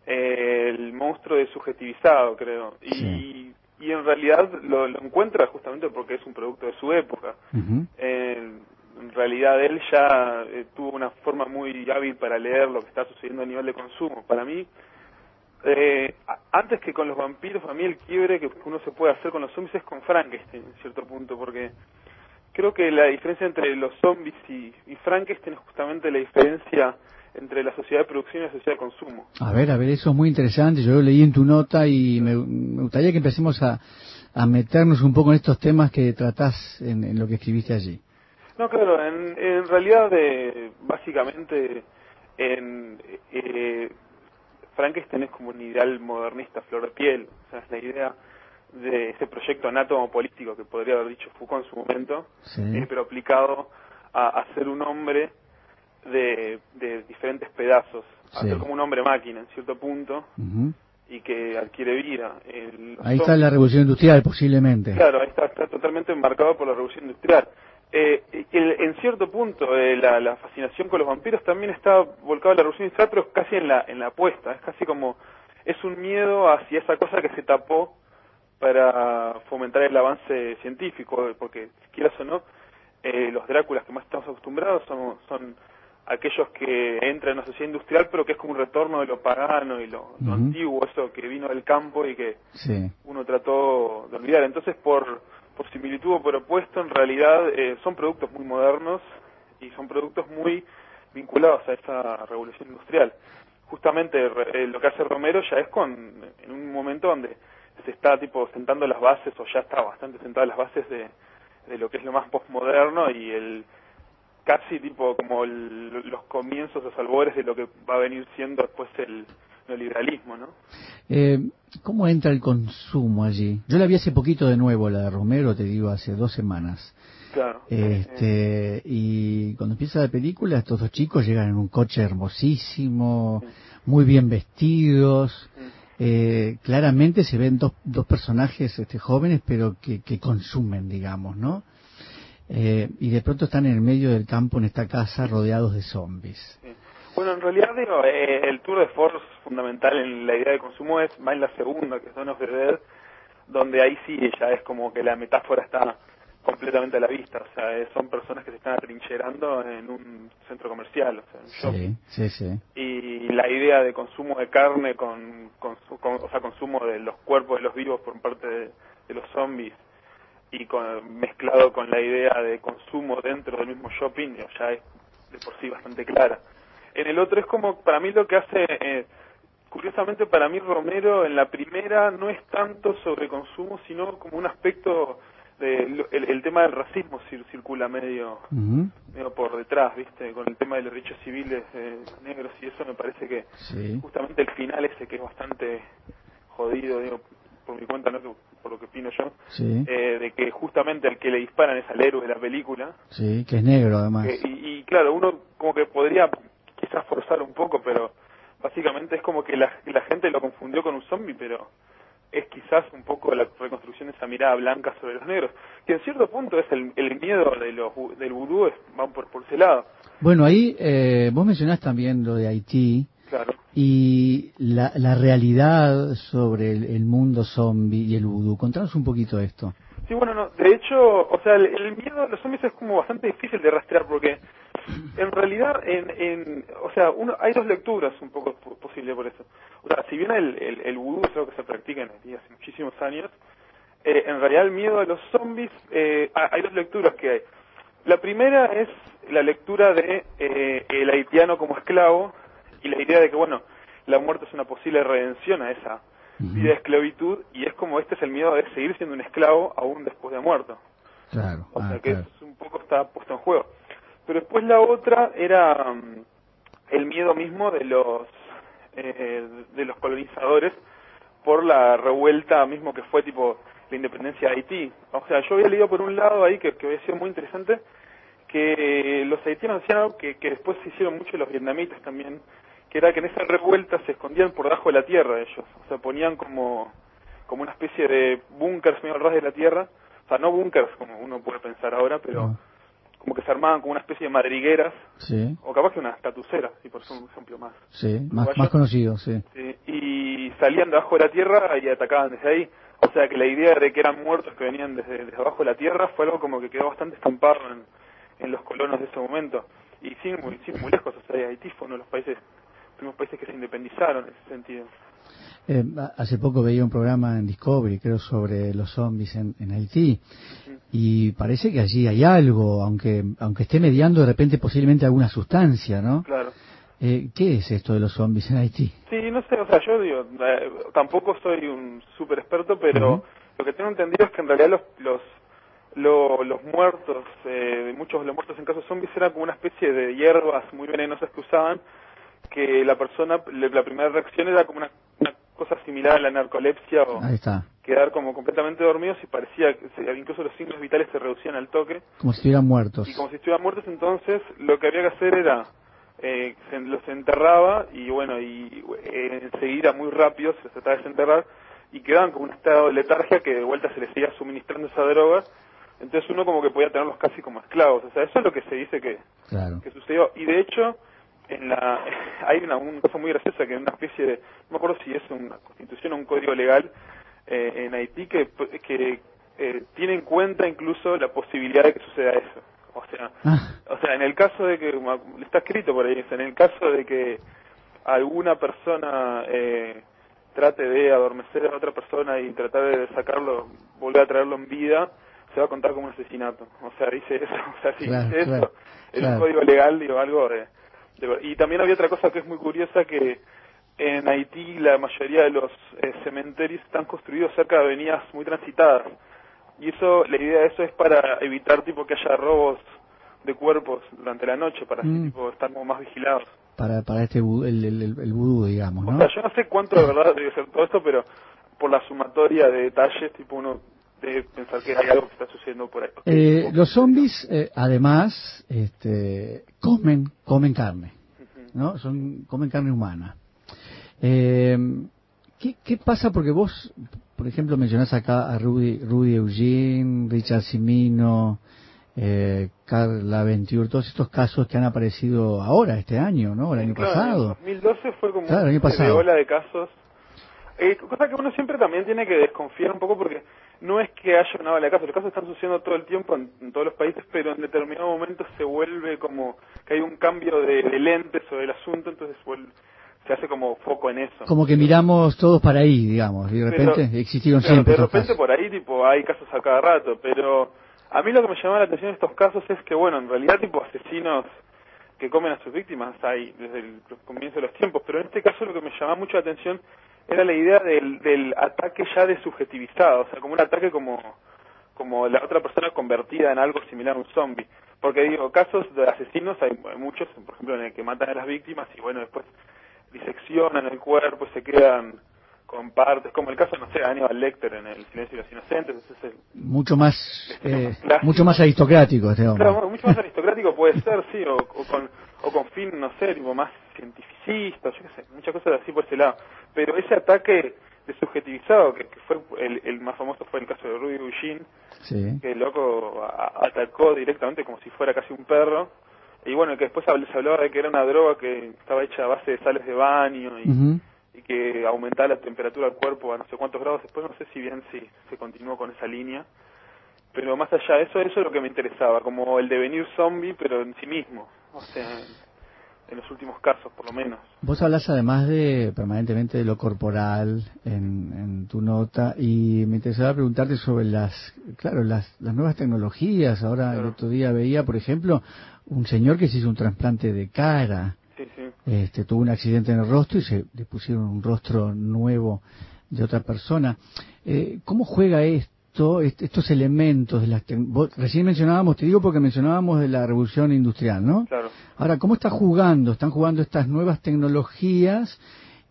el monstruo desujetivizado, creo. Y, Sí. y en realidad lo, lo, encuentra justamente porque es un producto de su época. Uh -huh. eh, en realidad él ya eh, tuvo una forma muy hábil para leer lo que está sucediendo a nivel de consumo. Para mí, eh, antes que con los vampiros, para mí el quiebre que uno se puede hacer con los zombies es con Frankenstein, en cierto punto, porque creo que la diferencia entre los zombies y, y Frankenstein es justamente la diferencia entre la sociedad de producción y la sociedad de consumo. A ver, a ver, eso es muy interesante. Yo lo leí en tu nota y me, me gustaría que empecemos a, a, meternos un poco en estos temas que tratás en, en lo que escribiste allí. No, claro, en, en realidad, eh, básicamente, en eh, Frankenstein es como un ideal modernista, flor de piel. O sea, es la idea de ese proyecto anátomo político que podría haber dicho Foucault en su momento, Sí. eh, pero aplicado a, a ser un hombre de, de diferentes pedazos, a Sí. ser como un hombre máquina en cierto punto y que adquiere vida. El- Ahí está la revolución industrial, posiblemente. Claro, ahí está, está totalmente enmarcado por la revolución industrial. Eh, el- en cierto punto, eh, la, la fascinación con los vampiros también está volcada en la revolución industrial, pero casi en la, en la apuesta. Es casi como, es un miedo hacia esa cosa que se tapó para fomentar el avance científico, porque quieras o no, eh, los Dráculas que más estamos acostumbrados son, son aquellos que entran en una sociedad industrial, pero que es como un retorno de lo pagano y lo, antiguo, eso que vino del campo y que Sí. uno trató de olvidar. Entonces, por, por similitud o por opuesto, en realidad eh, son productos muy modernos y son productos muy vinculados a esa revolución industrial. Justamente eh, lo que hace Romero ya es con en un momento donde se está tipo sentando las bases o ya está bastante sentadas las bases de, de lo que es lo más postmoderno y el casi tipo como el- los comienzos, los albores de lo que va a venir siendo después el neoliberalismo, ¿no? Eh, ¿Cómo entra el consumo allí? Yo la vi hace poquito de nuevo, la de Romero, te digo, hace dos semanas. Claro. Eh, Este, y cuando empieza la película, estos dos chicos llegan en un coche hermosísimo, muy bien vestidos. Eh, claramente se ven dos, dos personajes este, jóvenes, pero que, que consumen, digamos, ¿no? Eh, y de pronto están en el medio del campo, en esta casa, rodeados de zombies. Bueno, en realidad digo, eh, el tour de force fundamental en la idea de consumo es más en la segunda, que son of the Dead, donde ahí sí ya es como que la metáfora está completamente a la vista, o sea, eh, son personas que se están atrincherando en un centro comercial, o sea, en un shopping. Sí, sí, sí. Y la idea de consumo de carne, con, con, con- o sea, consumo de los cuerpos de los vivos por parte de, de los zombies, y con, mezclado con la idea de consumo dentro del mismo shopping, ya es de por sí bastante clara. En el otro es como, para mí lo que hace, eh, curiosamente para mí Romero en la primera no es tanto sobre consumo, sino como un aspecto, de, el, el tema del racismo cir- circula medio, medio por detrás, ¿viste? Con el tema de los derechos civiles eh, negros y eso me parece que Sí. justamente el final ese que es bastante jodido, digo, por mi cuenta, no por lo que opino yo, Sí, eh, de que justamente al que le disparan es al héroe de la película. sí, que es negro además. y, y claro, uno como que podría quizás forzar un poco, pero básicamente es como que la, la gente lo confundió con un zombie, pero es quizás un poco la reconstrucción de esa mirada blanca sobre los negros, que en cierto punto es el, el miedo de los, del vudú, es, van por, por ese lado, Bueno, ahí eh, vos mencionás también lo de Haití claro. y la, la realidad sobre el, el mundo zombie y el vudú. Contanos un poquito esto. Sí, bueno, no, de hecho, o sea, el, el miedo a los zombies es como bastante difícil de rastrear porque en realidad, en, en, o sea, uno, hay dos lecturas un poco po- posible por eso. O sea, si bien el, el, el vudú es algo que se practica en Haití hace muchísimos años, eh, en realidad el miedo a los zombies, eh, ha- hay dos lecturas que hay. La primera es la lectura de eh, el haitiano como esclavo y la idea de que, bueno, la muerte es una posible redención a esa vida de esclavitud y es como este es el miedo de seguir siendo un esclavo aún después de muerto. Claro. O ah, sea que claro. es un poco está puesto en juego. Pero después la otra era mm, el miedo mismo de los eh, de los colonizadores por la revuelta mismo que fue tipo la independencia de Haití. O sea, yo había leído por un lado ahí que, que había sido muy interesante que los haitianos hacían algo que, que después se hicieron mucho los vietnamitas también, que era que en esa revuelta se escondían por debajo de la tierra ellos, o sea, ponían como, como una especie de búnkers medio al ras de la tierra, o sea, no búnkers como uno puede pensar ahora, pero. Como que se armaban como una especie de madrigueras, Sí, o capaz que una estatucera, si por ser un ejemplo más. sí, más, más conocido, sí. Sí, y salían debajo de la tierra y atacaban desde ahí. O sea que la idea de que eran muertos que venían desde, desde abajo de la tierra fue algo como que quedó bastante estampado en, en los colonos de ese momento. Y sin muy, sin muy lejos, o sea, Haití fue uno de los países, primeros países que se independizaron en ese sentido. Eh, hace poco veía un programa en Discovery, creo, sobre los zombies en, en Haití. Y parece que allí hay algo, aunque aunque esté mediando de repente posiblemente alguna sustancia, ¿no? Claro. Eh, ¿Qué es esto de los zombies en Haití? Sí, no sé, o sea, yo digo, eh, tampoco soy un súper experto, pero lo que tengo entendido es que en realidad los los los muertos, eh, muchos de los muertos en casos zombies eran como una especie de hierbas muy venenosas que usaban, que la persona, la primera reacción era como una, cosa similar a la narcolepsia o quedar como completamente dormidos y parecía que incluso los signos vitales se reducían al toque. Como si estuvieran muertos. Y como si estuvieran muertos, entonces lo que había que hacer era eh, se, los enterraba y bueno, y eh, enseguida muy rápido se trataba de desenterrar y quedaban con un estado de letargia que de vuelta se les seguía suministrando esa droga. Entonces uno como que podía tenerlos casi como esclavos. O sea, eso es lo que se dice que, que sucedió. Y de hecho, en la (laughs) hay una, cosa muy graciosa que es una especie de, no me acuerdo si es una constitución o un código legal eh, en Haití que, que eh, tiene en cuenta incluso la posibilidad de que suceda eso. O sea, ah. o sea, en el caso de que, está escrito por ahí, en el caso de que alguna persona eh, trate de adormecer a otra persona y tratar de sacarlo, volver a traerlo en vida, se va a contar como un asesinato. O sea, dice eso, (laughs) o sea, si dice eso, es un código legal, digo, algo de, Y también había otra cosa que es muy curiosa, que en Haití la mayoría de los eh, cementerios están construidos cerca de avenidas muy transitadas y eso la idea de eso es para evitar tipo que haya robos de cuerpos durante la noche para mm. tipo, estar como más vigilados para para este el, el, el vudú digamos ¿no? o sea yo no sé cuánto de verdad debe ser todo esto pero por la sumatoria de detalles tipo uno pensar que hay algo que está sucediendo por ahí. Eh, los zombies eh, además este comen comen carne no son comen carne humana. Eh, ¿qué, ¿qué pasa porque vos por ejemplo, mencionás acá a Rudy, Rudy Eugene, Richard Simino, eh, Carla Venture, todos estos casos que han aparecido ahora, este año, ¿no? El año pasado. En 2012 fue como una ola de casos. Eh, cosa que uno siempre también tiene que desconfiar un poco porque no es que haya una ola de casos, los casos están sucediendo todo el tiempo en, todos los países, pero en determinado momento se vuelve como que hay un cambio de, de lentes sobre el asunto, entonces vuelve se hace como foco en eso. Como que miramos todos para ahí, digamos, y de repente existieron siempre. De repente por ahí, tipo, hay casos a cada rato, pero a mí lo que me llamaba la atención de estos casos es que, bueno, en realidad, tipo, asesinos que comen a sus víctimas hay desde el comienzo de los tiempos, pero en este caso lo que me llamaba mucho la atención era la idea del, del ataque ya desubjetivizado, o sea, como un ataque como como la otra persona convertida en algo similar a un zombie. Porque digo, casos de asesinos hay muchos, por ejemplo, en el que matan a las víctimas y bueno, después diseccionan el cuerpo y se quedan con partes, como el caso, no sé, de Aníbal Lecter en El silencio de los inocentes. es mucho más (laughs) eh, mucho más aristocrático este hombre. Claro, mucho más aristocrático puede ser, sí, o, con o con fin, no sé, tipo más cientificista, yo qué sé, muchas cosas así por ese lado. Pero ese ataque de subjetivizado, que, fue el, el, más famoso fue el caso de Rudy Eugene, que el loco atacó directamente como si fuera casi un perro, y bueno, que después se hablaba de que era una droga que estaba hecha a base de sales de baño y, que aumentaba la temperatura del cuerpo a no sé cuántos grados. Después no sé si bien si se continuó con esa línea. Pero más allá de eso, eso es lo que me interesaba, como el devenir zombie, pero en sí mismo. O sea, en los últimos casos, por lo menos. Vos hablas además de permanentemente de lo corporal en, en tu nota y me interesaba preguntarte sobre las, claro, las, las nuevas tecnologías. Ahora el otro día veía, por ejemplo, un señor que se hizo un trasplante de cara. Este, tuvo un accidente en el rostro y se le pusieron un rostro nuevo de otra persona. Eh, ¿Cómo juega esto, estos elementos de las recién mencionábamos, te digo porque mencionábamos de la revolución industrial, ¿no? Claro. Ahora, ¿cómo está jugando? Están jugando estas nuevas tecnologías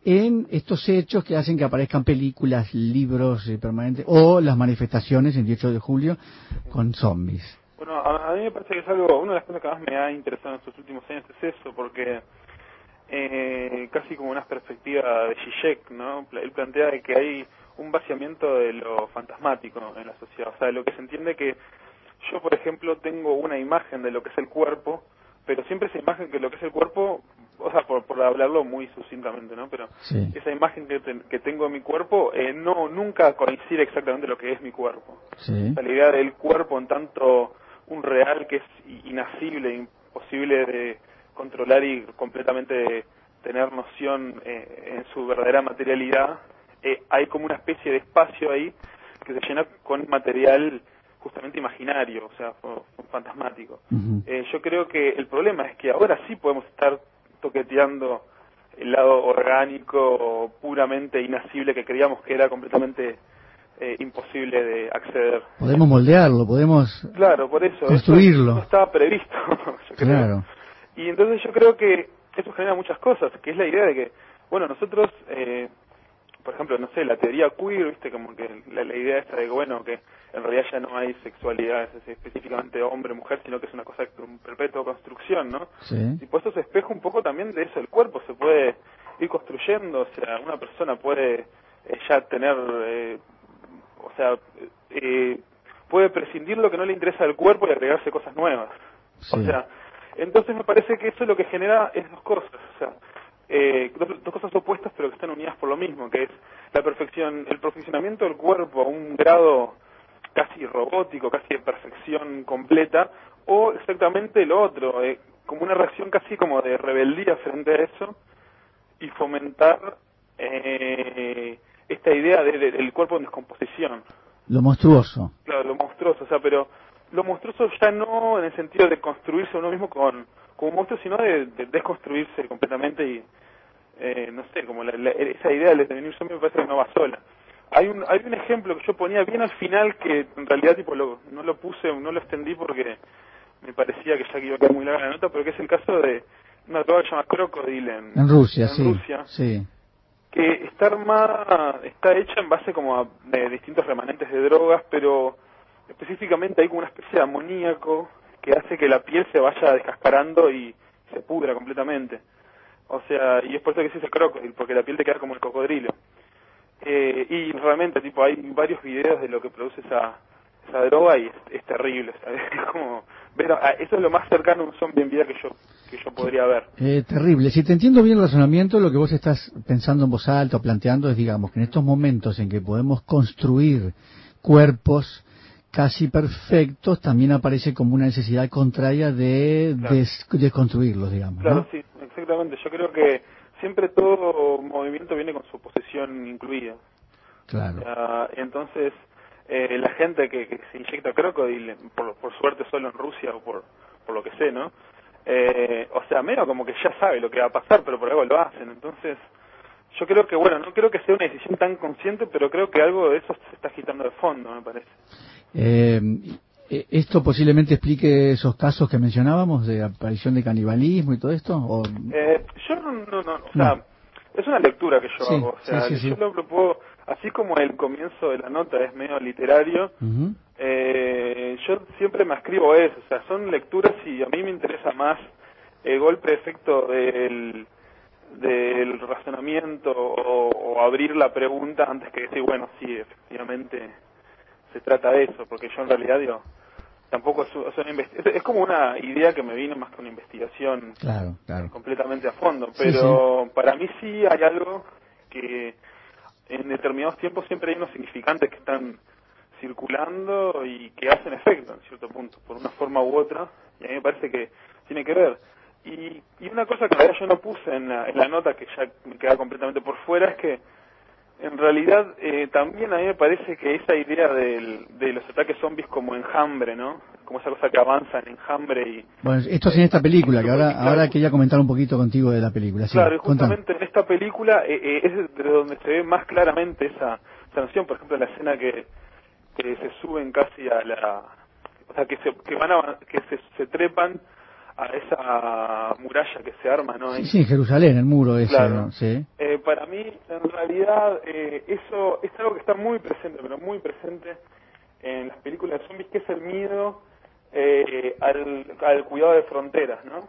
en estos hechos que hacen que aparezcan películas, libros eh, permanentes o las manifestaciones el 18 de julio con zombies. Bueno, a, mí me parece que es algo, una de las cosas que más me ha interesado en estos últimos años es eso, porque eh, casi como una perspectiva de Zizek, ¿no? Él plantea de que hay un vaciamiento de lo fantasmático en la sociedad, o sea, de lo que se entiende que yo, por ejemplo, tengo una imagen de lo que es el cuerpo, pero siempre esa imagen que lo que es el cuerpo, o sea, por, por hablarlo muy sucintamente, ¿no? Pero esa imagen que, que tengo de mi cuerpo eh, no nunca coincide exactamente lo que es mi cuerpo. la idea del cuerpo en tanto un real que es inacible, imposible de controlar y completamente tener noción eh, en su verdadera materialidad, eh, hay como una especie de espacio ahí que se llena con material justamente imaginario, o sea, fantasmático. Eh, yo creo que el problema es que ahora sí podemos estar toqueteando el lado orgánico, puramente inasible que creíamos que era completamente eh, imposible de acceder. Podemos moldearlo, podemos claro, por eso, construirlo. no estaba previsto. (laughs) claro. Y entonces yo creo que eso genera muchas cosas, que es la idea de que, bueno, nosotros, eh, por ejemplo, no sé, la teoría queer, viste, como que la, idea esta de que, bueno, que en realidad ya no hay sexualidad específicamente hombre-mujer, sino que es una cosa de perpetua construcción, ¿no? Sí. Y pues eso se espeja un poco también de eso, el cuerpo se puede ir construyendo, o sea, una persona puede eh, ya tener eh, o sea, eh, puede prescindir lo que no le interesa al cuerpo y agregarse cosas nuevas. O sea, entonces me parece que eso es lo que genera es dos cosas, o sea, eh, dos, cosas opuestas pero que están unidas por lo mismo, que es la perfección, el perfeccionamiento del cuerpo a un grado casi robótico, casi de perfección completa, o exactamente lo otro, eh, como una reacción casi como de rebeldía frente a eso y fomentar eh, esta idea de, del cuerpo en descomposición. Lo monstruoso. Claro, lo monstruoso, o sea, pero lo monstruoso ya no en el sentido de construirse uno mismo con, como monstruo, sino de, desconstruirse completamente y, eh, no sé, como esa idea de devenir zombie me parece que no va sola. Hay un, hay un ejemplo que yo ponía bien al final que en realidad tipo lo, no lo puse, no lo extendí porque me parecía que ya que iba a quedar muy larga la nota, pero que es el caso de una droga que se llama Crocodile en, Rusia, sí, Rusia. Sí que está armada, está hecha en base como a distintos remanentes de drogas, pero específicamente hay como una especie de amoníaco que hace que la piel se vaya descascarando y se pudra completamente. O sea, y es por eso que se dice crocodile, porque la piel te queda como el cocodrilo. Eh, y realmente, tipo, hay varios videos de lo que produce esa, esa droga y es, terrible, (laughs) Es como ver, eso es lo más cercano a un zombie en vida que yo que yo podría ver. Eh, terrible. Si te entiendo bien el razonamiento, lo que vos estás pensando en voz alta o planteando es, digamos, que en estos momentos en que podemos construir cuerpos casi perfectos, también aparece como una necesidad contraria de desconstruirlos, digamos. Claro, sí, exactamente. Yo creo que siempre todo movimiento viene con su posesión incluida. Claro. entonces, eh, la gente que, se inyecta crocodile, por, por suerte solo en Rusia o por, por lo que sé, ¿no? Eh, o sea, menos como que ya sabe lo que va a pasar, pero por algo lo hacen. Entonces, yo creo que, bueno, no creo que sea una decisión tan consciente, pero creo que algo de eso se está agitando de fondo, me parece. Eh, ¿Esto posiblemente explique esos casos que mencionábamos de aparición de canibalismo y todo esto? O... Eh, yo no, no, no, o sea, es una lectura que yo hago. O sea, yo lo propongo, así como el comienzo de la nota es medio literario, eh, yo siempre me escribo eso, o sea, son lecturas y a mí me interesa más el golpe efecto del, del razonamiento o, abrir la pregunta antes que decir, bueno, sí, efectivamente se trata de eso, porque yo en realidad digo, tampoco es, es, como una idea que me vino más que una investigación completamente a fondo, pero para mí sí hay algo que en determinados tiempos siempre hay unos significantes que están circulando y que hacen efecto en cierto punto, por una forma u otra, y a mí me parece que tiene que ver. Y, y una cosa que yo no puse en la, en la nota, que ya me queda completamente por fuera, es que en realidad eh, también a mí me parece que esa idea del, de los ataques zombies como enjambre, ¿no? Como esa cosa que avanza en enjambre y... Bueno, esto es en esta película, que ahora, ahora quería comentar un poquito contigo de la película. claro, y justamente en esta película eh, eh, es de donde se ve más claramente esa, esa noción, por ejemplo, la escena que que se suben casi a la o sea que se que van a, que se, se trepan a esa muralla que se arma no sí, sí Jerusalén el muro ese claro. sí. Eh, para mí en realidad eh, eso es algo que está muy presente pero muy presente en las películas de zombies que es el miedo eh, al, al cuidado de fronteras no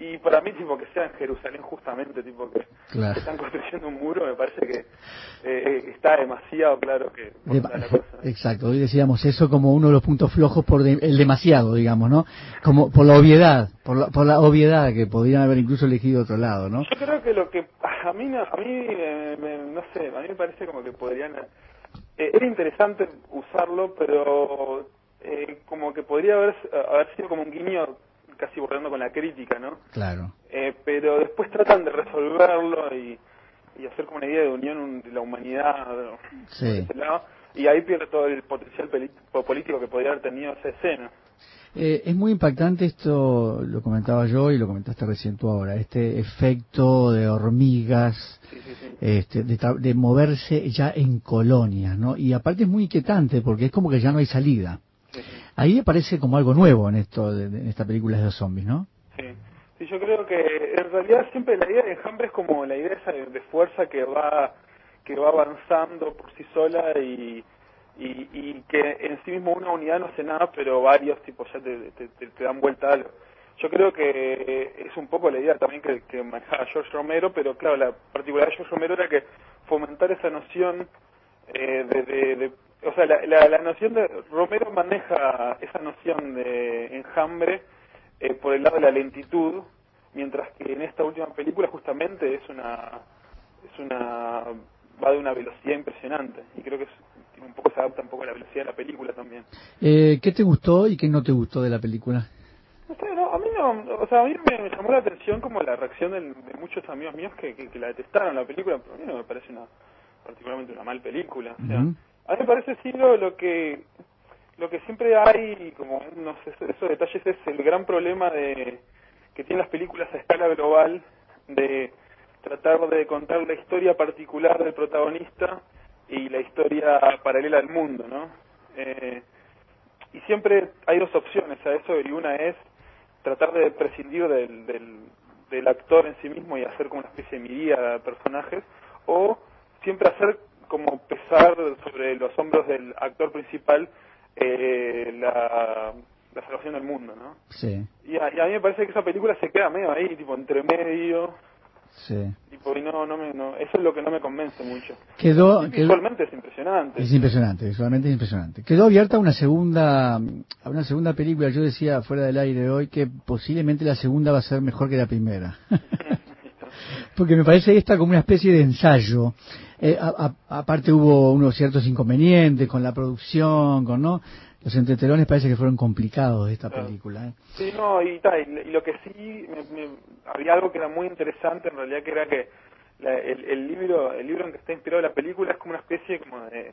y para mí tipo que sea en Jerusalén justamente tipo que, están construyendo un muro me parece que eh, está demasiado claro que exacto hoy decíamos eso como uno de los puntos flojos por el demasiado digamos no como por la obviedad por la, por la obviedad que podrían haber incluso elegido otro lado no yo creo que lo que a mí a mí eh, no sé a mí me parece como que podrían eh, era interesante usarlo pero como que podría haber haber sido como un guiño casi borrando con la crítica, ¿no? Claro. Eh, pero después tratan de resolverlo y, y hacer como una idea de unión de la humanidad sí. y ahí pierde todo el potencial político que podría haber tenido esa escena. Eh, es muy impactante esto, lo comentaba yo y lo comentaste recién tú ahora, este efecto de hormigas, este, de, de, moverse ya en colonias, ¿no? Y aparte es muy inquietante porque es como que ya no hay salida. Ahí me parece como algo nuevo en esto, de, en esta película de los zombies, ¿no? Sí. sí, yo creo que en realidad siempre la idea de Enjambre es como la idea esa de, fuerza que va que va avanzando por sí sola y, y, que en sí mismo una unidad no hace nada, pero varios tipos ya te, te, dan vuelta a algo. Yo creo que es un poco la idea también que, que manejaba George Romero, pero claro, la particularidad de George Romero era que fomentar esa noción eh, de, o sea, la, la, noción de Romero maneja esa noción de enjambre eh, por el lado de la lentitud, mientras que en esta última película justamente es una es una va de una velocidad impresionante y creo que un poco se adapta un poco a la velocidad de la película también. Eh, ¿Qué te gustó y qué no te gustó de la película? No sé, no, a mí no, o sea, a mí me, llamó la atención como la reacción de, muchos amigos míos que, que, la detestaron la película, pero a mí no me parece una particularmente una mal película. O sea, a mí me parece sí lo, que lo que siempre hay, como no sé, esos detalles es el gran problema de que tienen las películas a escala global de tratar de contar la historia particular del protagonista y la historia paralela al mundo, ¿no? Eh, y siempre hay dos opciones a eso y una es tratar de prescindir del, del, del actor en sí mismo y hacer como una especie de miríada de personajes o siempre hacer como pesar sobre los hombros del actor principal eh, la, la salvación del mundo, ¿no? Sí. Y a, mí me parece que esa película se queda medio ahí, tipo, entre medio. Sí. Tipo, y no, no me, no, eso es lo que no me convence mucho. Quedó, visualmente es impresionante. Es impresionante, visualmente es impresionante. Quedó abierta una segunda, una segunda película. Yo decía fuera del aire hoy que posiblemente la segunda va a ser mejor que la primera. (laughs) Porque me parece esta como una especie de ensayo eh, aparte hubo unos ciertos inconvenientes con la producción, con no los entretelones parece que fueron complicados de esta película. ¿eh? Sí, no, y, y, lo que sí, había algo que era muy interesante en realidad, que era que el, libro el libro en que está inspirado la película es como una especie como de,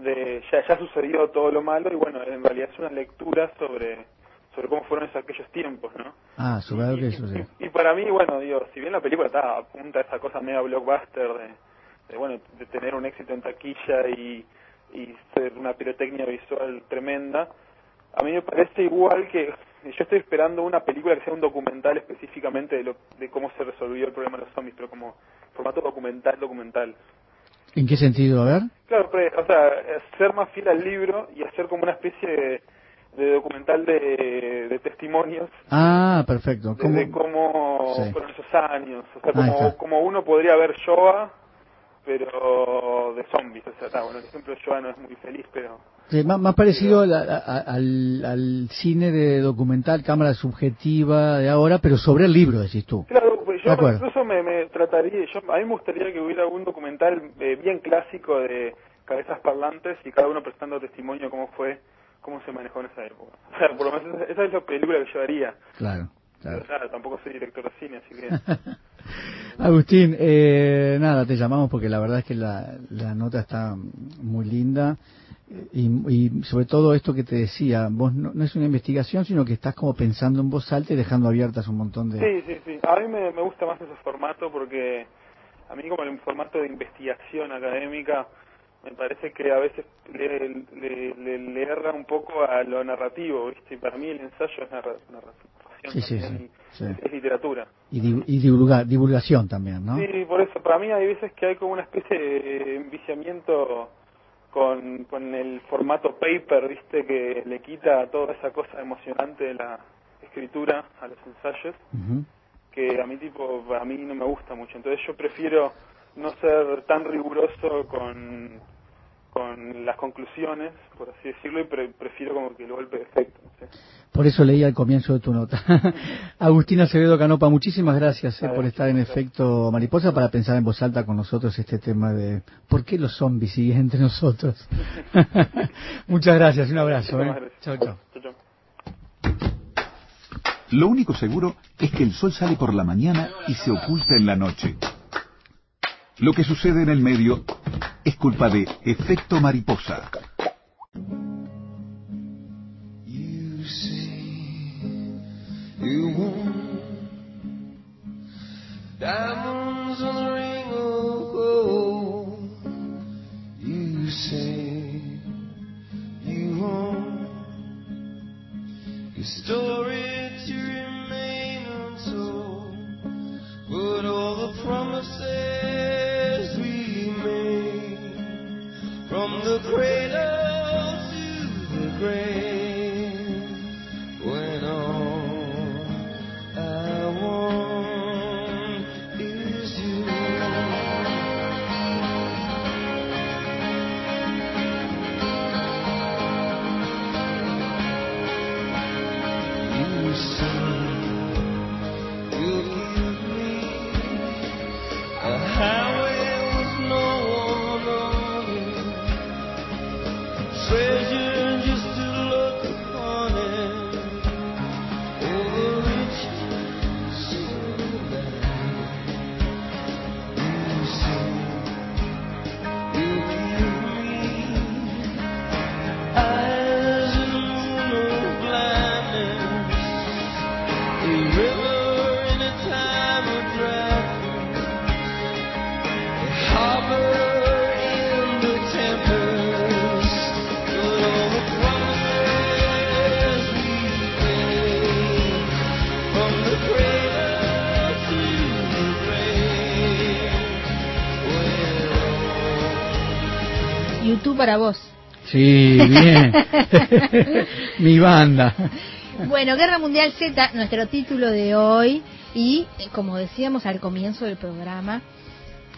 de ya, ya sucedió todo lo malo y bueno, en realidad es una lectura sobre sobre cómo fueron esos aquellos tiempos, ¿no? Ah, sobre que sucedió. Y, y, para mí, bueno, digo, si bien la película está apunta a esa cosa media blockbuster de de, bueno, de tener un éxito en taquilla y, y ser una pirotecnia visual tremenda. A mí me parece igual que yo estoy esperando una película que sea un documental específicamente de, lo, de cómo se resolvió el problema de los zombies, pero como formato documental, documental. ¿En qué sentido? A ver. Claro, o sea, ser más fiel al libro y hacer como una especie de, documental de, de, testimonios. Ah, perfecto. De, cómo fueron esos años. O sea, como, como uno podría ver Shoah pero de zombies. O sea, está, bueno, el ejemplo de no es muy feliz, pero... más, parecido al, al, cine de documental, cámara subjetiva de ahora, pero sobre el libro, decís tú. Claro, pues yo incluso me, me, trataría, yo, a mí me gustaría que hubiera algún documental eh, bien clásico de cabezas parlantes y cada uno prestando testimonio cómo fue, cómo se manejó en esa época. (laughs) O sea, por lo menos esa es la película que yo haría. Claro. Claro. Pero, tampoco soy director de cine, así que... (laughs) Agustín, eh, nada, te llamamos porque la verdad es que la, la nota está muy linda y, y, sobre todo esto que te decía, vos no, es una investigación, sino que estás como pensando en voz alta y dejando abiertas un montón de... Sí, sí, sí. A mí me, me gusta más ese formato porque a mí como el formato de investigación académica me parece que a veces le, le, le, erra un poco a lo narrativo, ¿viste? Y para mí el ensayo es narración sí, sí, es literatura. Y, divulgación también, ¿no? Sí, por eso, para mí hay veces que hay como una especie de enviciamiento con, con el formato paper, ¿viste? Que le quita toda esa cosa emocionante de la escritura a los ensayos, que a mí, tipo, a mí no me gusta mucho. Entonces yo prefiero no ser tan riguroso con con las conclusiones, por así decirlo, y prefiero como que el golpe de efecto. Por eso leí al comienzo de tu nota. (laughs) Agustina Acevedo Canopa, muchísimas gracias eh, por estar en efecto mariposa para pensar en voz alta con nosotros este tema de por qué los zombies siguen entre nosotros. (laughs) Muchas gracias, un abrazo. Eh. Chao, chao. Lo único seguro es que el sol sale por la mañana y se oculta en la noche. Lo que sucede en el medio es culpa de efecto mariposa. From para vos. Sí, bien. (laughs) Mi banda. Bueno, Guerra Mundial Z, nuestro título de hoy. Y eh, como decíamos al comienzo del programa,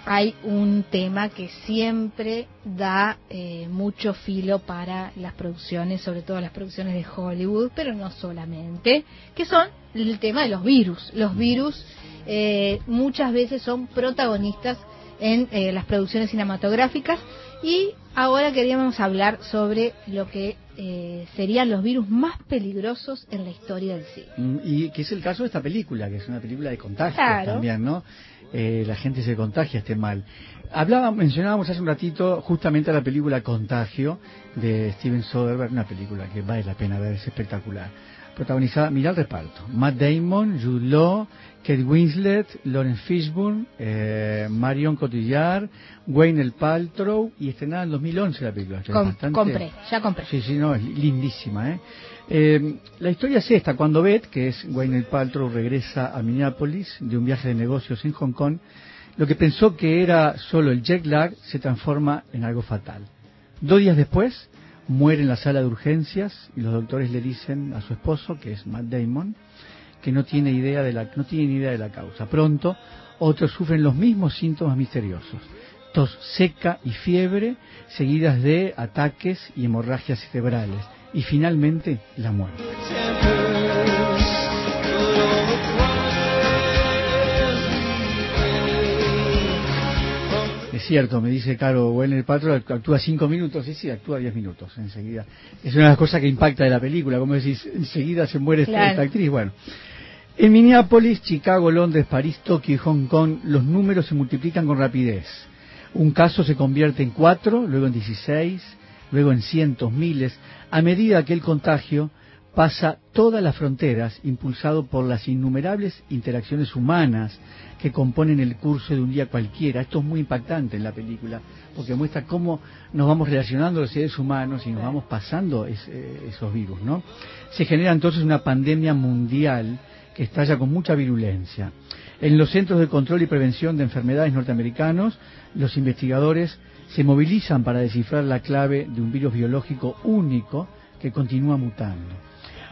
hay un tema que siempre da eh, mucho filo para las producciones, sobre todo las producciones de Hollywood, pero no solamente, que son el tema de los virus. Los virus eh, muchas veces son protagonistas en eh, las producciones cinematográficas y ahora queríamos hablar sobre lo que eh, serían los virus más peligrosos en la historia del cine. Mm, Y que es el caso de esta película, que es una película de contagios Claro. también, ¿no? Eh, la gente se contagia este mal. Hablaba, mencionábamos hace un ratito justamente la película Contagio de Steven Soderbergh, una película que vale la pena ver, es espectacular. Protagonizada, mira el reparto, Matt Damon, Jude Law, Kate Winslet, Lawrence Fishburne, eh, Marion Cotillard, Wayne El Paltrow y estrenada en 2011 la película. Com- bastante- compré, ya compré. Sí, sí, no, es lindísima, ¿eh? Eh, la historia es esta, cuando Beth, que es Gwyneth Paltrow, regresa a Minneapolis de un viaje de negocios en Hong Kong, lo que pensó que era solo el jet lag se transforma en algo fatal. Dos días después, muere en la sala de urgencias y los doctores le dicen a su esposo, que es Matt Damon, que no tiene idea de la, no tiene idea de la causa. Pronto, otros sufren los mismos síntomas misteriosos. Tos seca y fiebre, seguidas de ataques y hemorragias cerebrales. Y finalmente, la muerte. Es cierto, me dice Caro, el patrón actúa cinco minutos, sí, sí, actúa diez minutos enseguida. Es una de las cosas que impacta de la película, como decís, enseguida se muere esta- Claro. esta actriz. Bueno, en Minneapolis, Chicago, Londres, París, Tokio y Hong Kong, los números se multiplican con rapidez. Un caso se convierte en cuatro, luego en 16, luego en cientos, miles, a medida que el contagio pasa todas las fronteras, impulsado por las innumerables interacciones humanas que componen el curso de un día cualquiera. Esto es muy impactante en la película, porque muestra cómo nos vamos relacionando los seres humanos y nos vamos pasando es- eh, esos virus, ¿no? Se genera entonces una pandemia mundial que estalla con mucha virulencia. En los Centros de Control y Prevención de Enfermedades norteamericanos, los investigadores se movilizan para descifrar la clave de un virus biológico único que continúa mutando.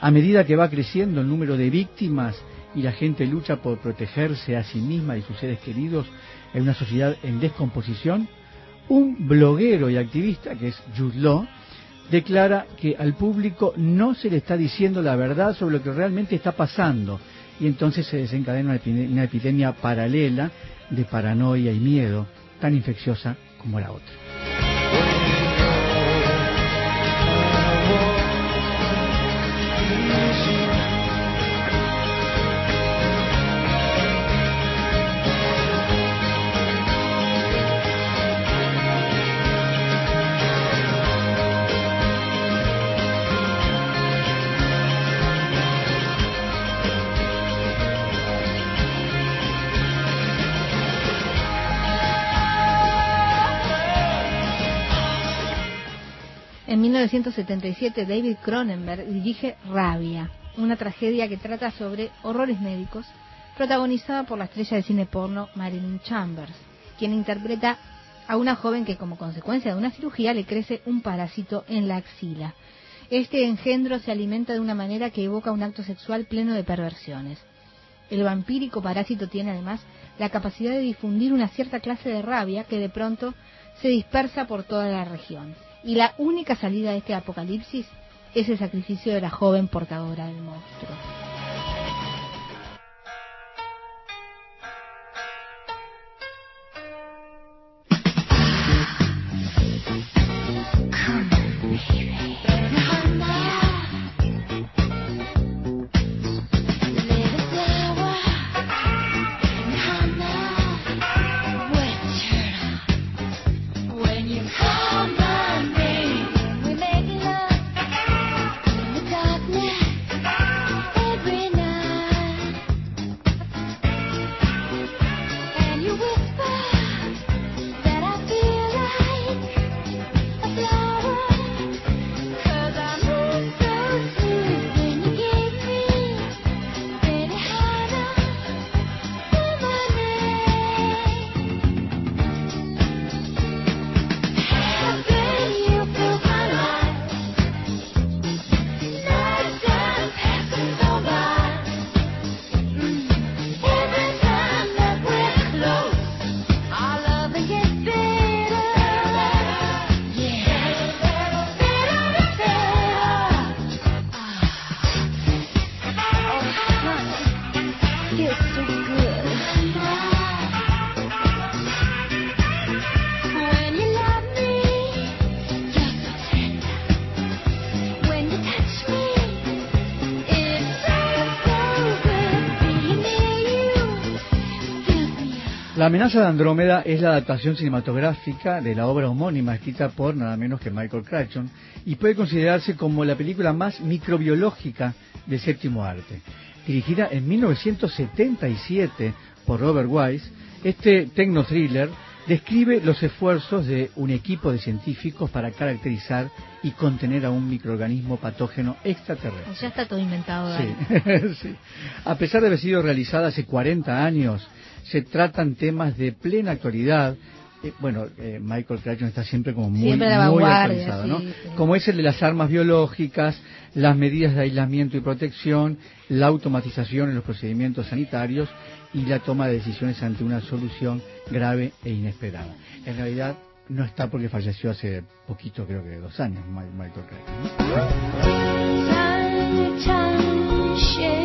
A medida que va creciendo el número de víctimas y la gente lucha por protegerse a sí misma y sus seres queridos en una sociedad en descomposición, un bloguero y activista, que es Jude Law, declara que al público no se le está diciendo la verdad sobre lo que realmente está pasando y entonces se desencadena una epide- una epidemia paralela de paranoia y miedo tan infecciosa como la otra. 1977 David Cronenberg dirige Rabia, una tragedia que trata sobre horrores médicos, protagonizada por la estrella de cine porno Marilyn Chambers, quien interpreta a una joven que como consecuencia de una cirugía le crece un parásito en la axila. Este engendro se alimenta de una manera que evoca un acto sexual pleno de perversiones. El vampírico parásito tiene además la capacidad de difundir una cierta clase de rabia que de pronto se dispersa por toda la región. Y la única salida de este apocalipsis es el sacrificio de la joven portadora del monstruo. La amenaza de Andrómeda es la adaptación cinematográfica de la obra homónima escrita por nada menos que Michael Crichton y puede considerarse como la película más microbiológica del séptimo arte. Dirigida en 1977 por Robert Wise, este tecno-thriller describe los esfuerzos de un equipo de científicos para caracterizar y contener a un microorganismo patógeno extraterrestre. Ya está todo inventado. Sí, (laughs) sí. A pesar de haber sido realizada hace 40 años, se tratan temas de plena actualidad. Eh, bueno, eh, Michael Crichton está siempre como muy, Siempre a la muy actualizado, sí, ¿no? sí. Como es el de las armas biológicas, las medidas de aislamiento y protección, la automatización en los procedimientos sanitarios y la toma de decisiones ante una solución grave e inesperada. En realidad, no está porque falleció hace poquito, creo que dos años, Mi- Michael Crichton. ¿no?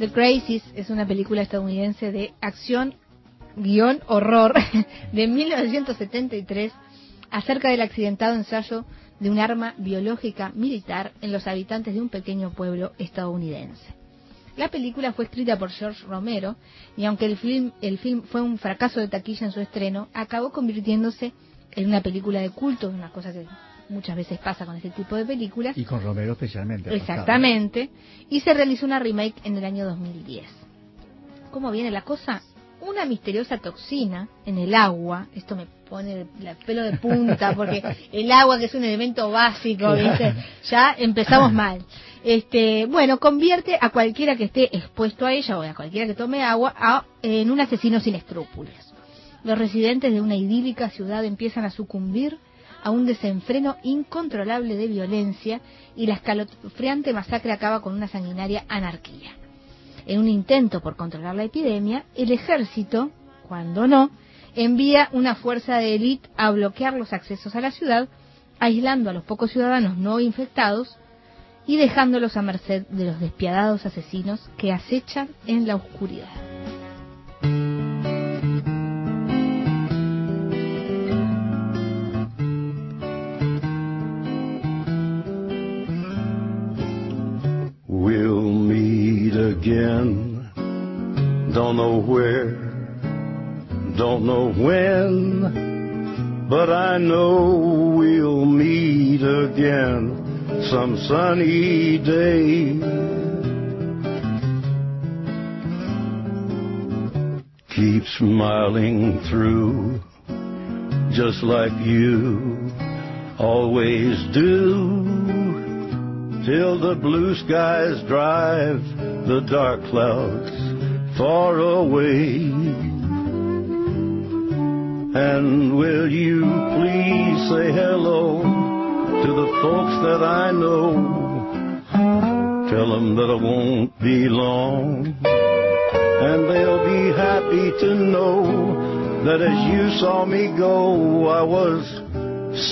The Crazies es una película estadounidense de acción guion horror (laughs) de 1973 acerca del accidentado ensayo de un arma biológica militar en los habitantes de un pequeño pueblo estadounidense. La película fue escrita por George Romero y aunque el film, el film fue un fracaso de taquilla en su estreno, acabó convirtiéndose en una película de culto, una cosa que muchas veces pasa con este tipo de películas. Y con Romero especialmente. pasado. Exactamente. Y se realizó una remake en el año 2010. ¿Cómo viene la cosa? Una misteriosa toxina en el agua, esto me pone el pelo de punta (laughs) porque el agua que es un elemento básico, ¿viste? ya empezamos mal. Este, bueno, convierte a cualquiera que esté expuesto a ella o a cualquiera que tome agua a- en un asesino sin escrúpulos. Los residentes de una idílica ciudad empiezan a sucumbir a un desenfreno incontrolable de violencia y la escalofriante masacre acaba con una sanguinaria anarquía. En un intento por controlar la epidemia, el ejército, cuando no, envía una fuerza de élite a bloquear los accesos a la ciudad, aislando a los pocos ciudadanos no infectados y dejándolos a merced de los despiadados asesinos que acechan en la oscuridad. Again. Don't know where, don't know when, but I know we'll meet again some sunny day. Keep smiling through, just like you always do till the blue skies drive the dark clouds far away. And will you please say hello to the folks that I know? Tell them that I won't be long. And they'll be happy to know that as you saw me go, I was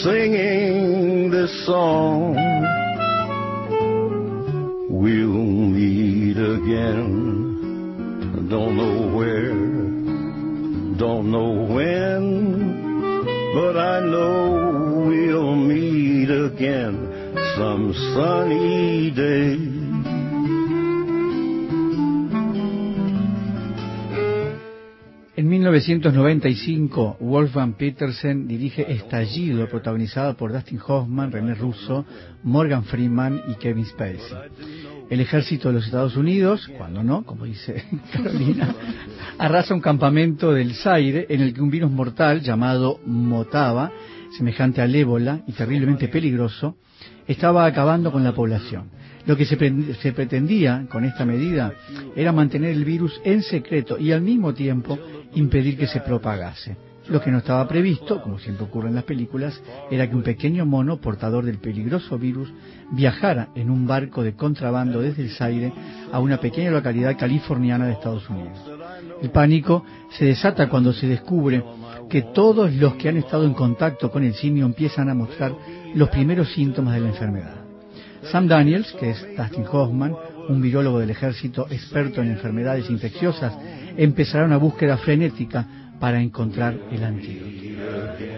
singing this song. We'll meet again. Don't know where, don't know when, but I know we'll meet again some sunny day. En 1995, Wolfgang Petersen dirige Estallido, protagonizada por Dustin Hoffman, René Russo, Morgan Freeman y Kevin Spacey. El ejército de los Estados Unidos, cuando no, como dice (laughs) Carolina, arrasa un campamento del Zaire en el que un virus mortal llamado Motaba, semejante al ébola y terriblemente peligroso, estaba acabando con la población. Lo que se, se pretendía con esta medida era mantener el virus en secreto y al mismo tiempo impedir que se propagase. Lo que no estaba previsto, como siempre ocurre en las películas, era que un pequeño mono portador del peligroso virus viajara en un barco de contrabando desde el Zaire a una pequeña localidad californiana de Estados Unidos. El pánico se desata cuando se descubre que todos los que han estado en contacto con el simio empiezan a mostrar los primeros síntomas de la enfermedad. Sam Daniels, que es Dustin Hoffman, un virólogo del ejército experto en enfermedades infecciosas, empezará una búsqueda frenética para encontrar el antídoto.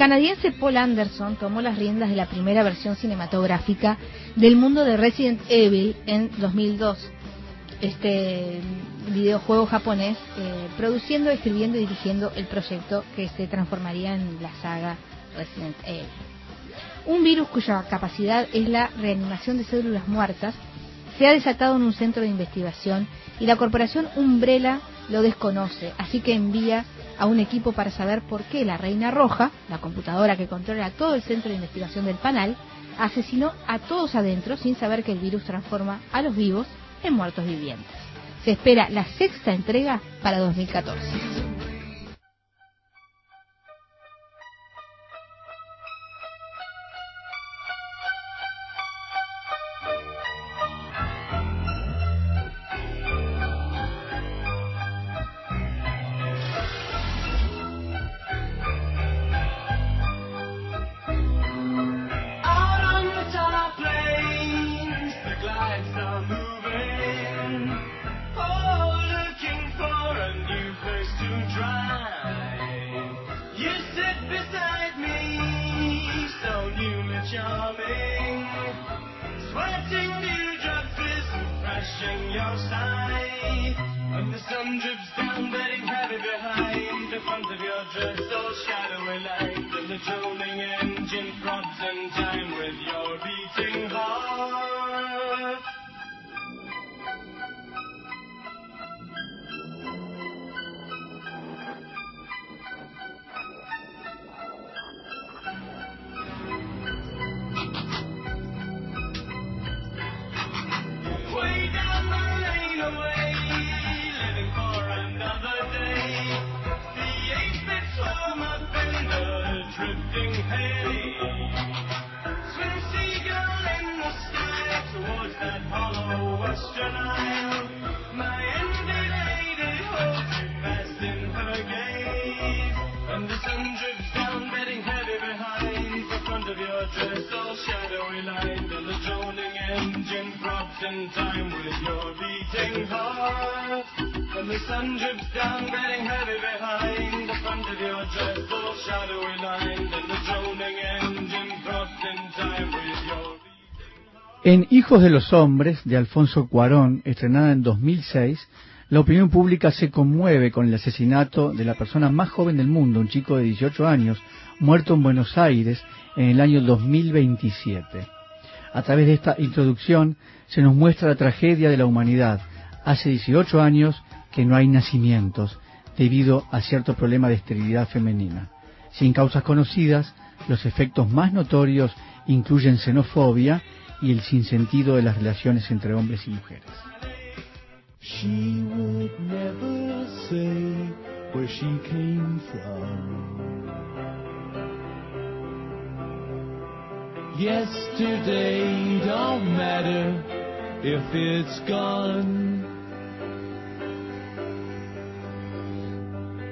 Canadiense Paul Anderson tomó las riendas de la primera versión cinematográfica del mundo de Resident Evil en 2002. Este videojuego japonés, eh, produciendo, escribiendo y dirigiendo el proyecto que se transformaría en la saga Resident Evil. Un virus cuya capacidad es la reanimación de células muertas se ha desatado en un centro de investigación y la corporación Umbrella lo desconoce, así que envía a un equipo para saber por qué la Reina Roja, la computadora que controla todo el centro de investigación del panel, asesinó a todos adentro sin saber que el virus transforma a los vivos en muertos vivientes. Se espera la sexta entrega para 2014. En Hijos de los Hombres, de Alfonso Cuarón, estrenada en 2006, la opinión pública se conmueve con el asesinato de la persona más joven del mundo, un chico de 18 años, muerto en Buenos Aires en el año 2027. A través de esta introducción se nos muestra la tragedia de la humanidad. Hace 18 años que no hay nacimientos debido a cierto problema de esterilidad femenina. Sin causas conocidas, los efectos más notorios incluyen xenofobia y el sinsentido de las relaciones entre hombres y mujeres. Yesterday don't matter if it's gone.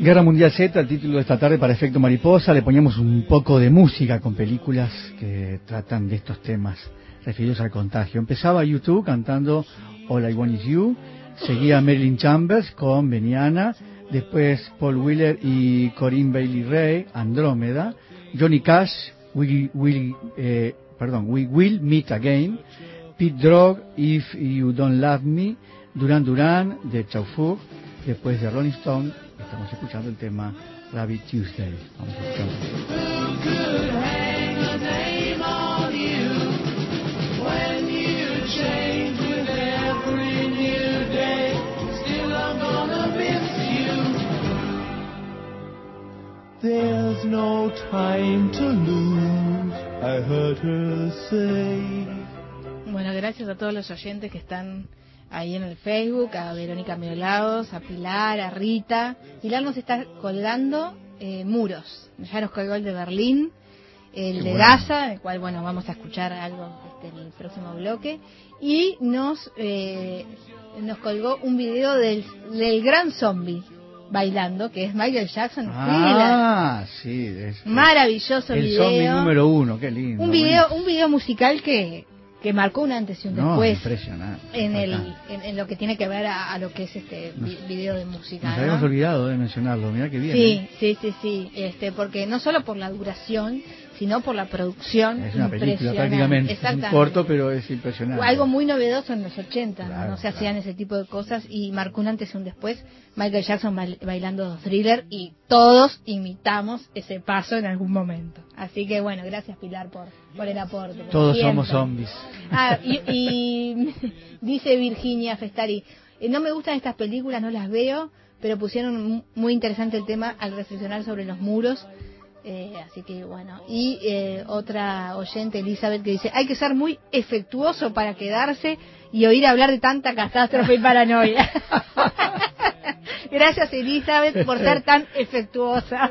Guerra Mundial Z, el título de esta tarde para Efecto Mariposa, le poníamos un poco de música con películas que tratan de estos temas referidos al contagio. Empezaba YouTube cantando All I Want Is You, seguía Marilyn Chambers con Beniana, después Paul Wheeler y Corinne Bailey Ray, Andrómeda, Johnny Cash, We Will, eh, perdón, We Will Meet Again, Pete Drog, If You Don't Love Me, Duran Duran de Chauffour, después de Rolling Stone, estamos escuchando el tema Rabbit Tuesday. Vamos a escucharlo. There's no time to lose, I heard her say. Bueno, gracias a todos los oyentes que están ahí en el Facebook, a Verónica Miolados, a Pilar, a Rita. Pilar nos está colgando eh, muros. Ya nos colgó el de Berlín, el Qué de bueno. Gaza, el cual, bueno, vamos a escuchar algo este, en el próximo bloque. Y nos, eh, nos colgó un video del, del gran zombie bailando, que es Michael Jackson. Ah, sí, es, Maravilloso el video. zombie número uno, qué lindo. un video, un video musical que, que marcó un antes y un No, después impresionante. en el en, en lo que tiene que ver a, a lo que es este Nos- video de música Nos ¿no? habíamos olvidado de mencionarlo, mira qué bien. sí ¿eh? sí sí sí este porque no solo por la duración sino por la producción Es una película prácticamente, es un corto, pero es impresionante. algo muy novedoso en los 80 ¿no? Claro, no se claro. hacían ese tipo de cosas y marcó un antes y un después Michael Jackson bail- bailando thriller y todos imitamos ese paso en algún momento así que bueno gracias Pilar por por el aporte Todos somos zombies. Ah, (laughs) y, y (laughs) dice Virginia Festari, eh, no me gustan estas películas, no las veo, pero pusieron mu- muy interesante el tema al reflexionar sobre los muros Eh, así que bueno. Y eh, otra oyente, Elizabeth, que dice, hay que ser muy efectuoso para quedarse y oír hablar de tanta catástrofe y paranoia. (laughs) Gracias, Elizabeth, por ser tan efectuosa.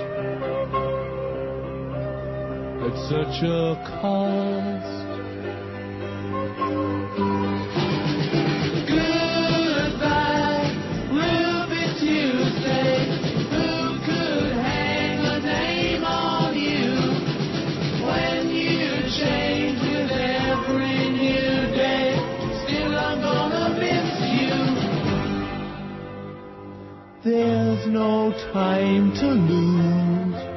I'm gonna miss you. There's no time to lose,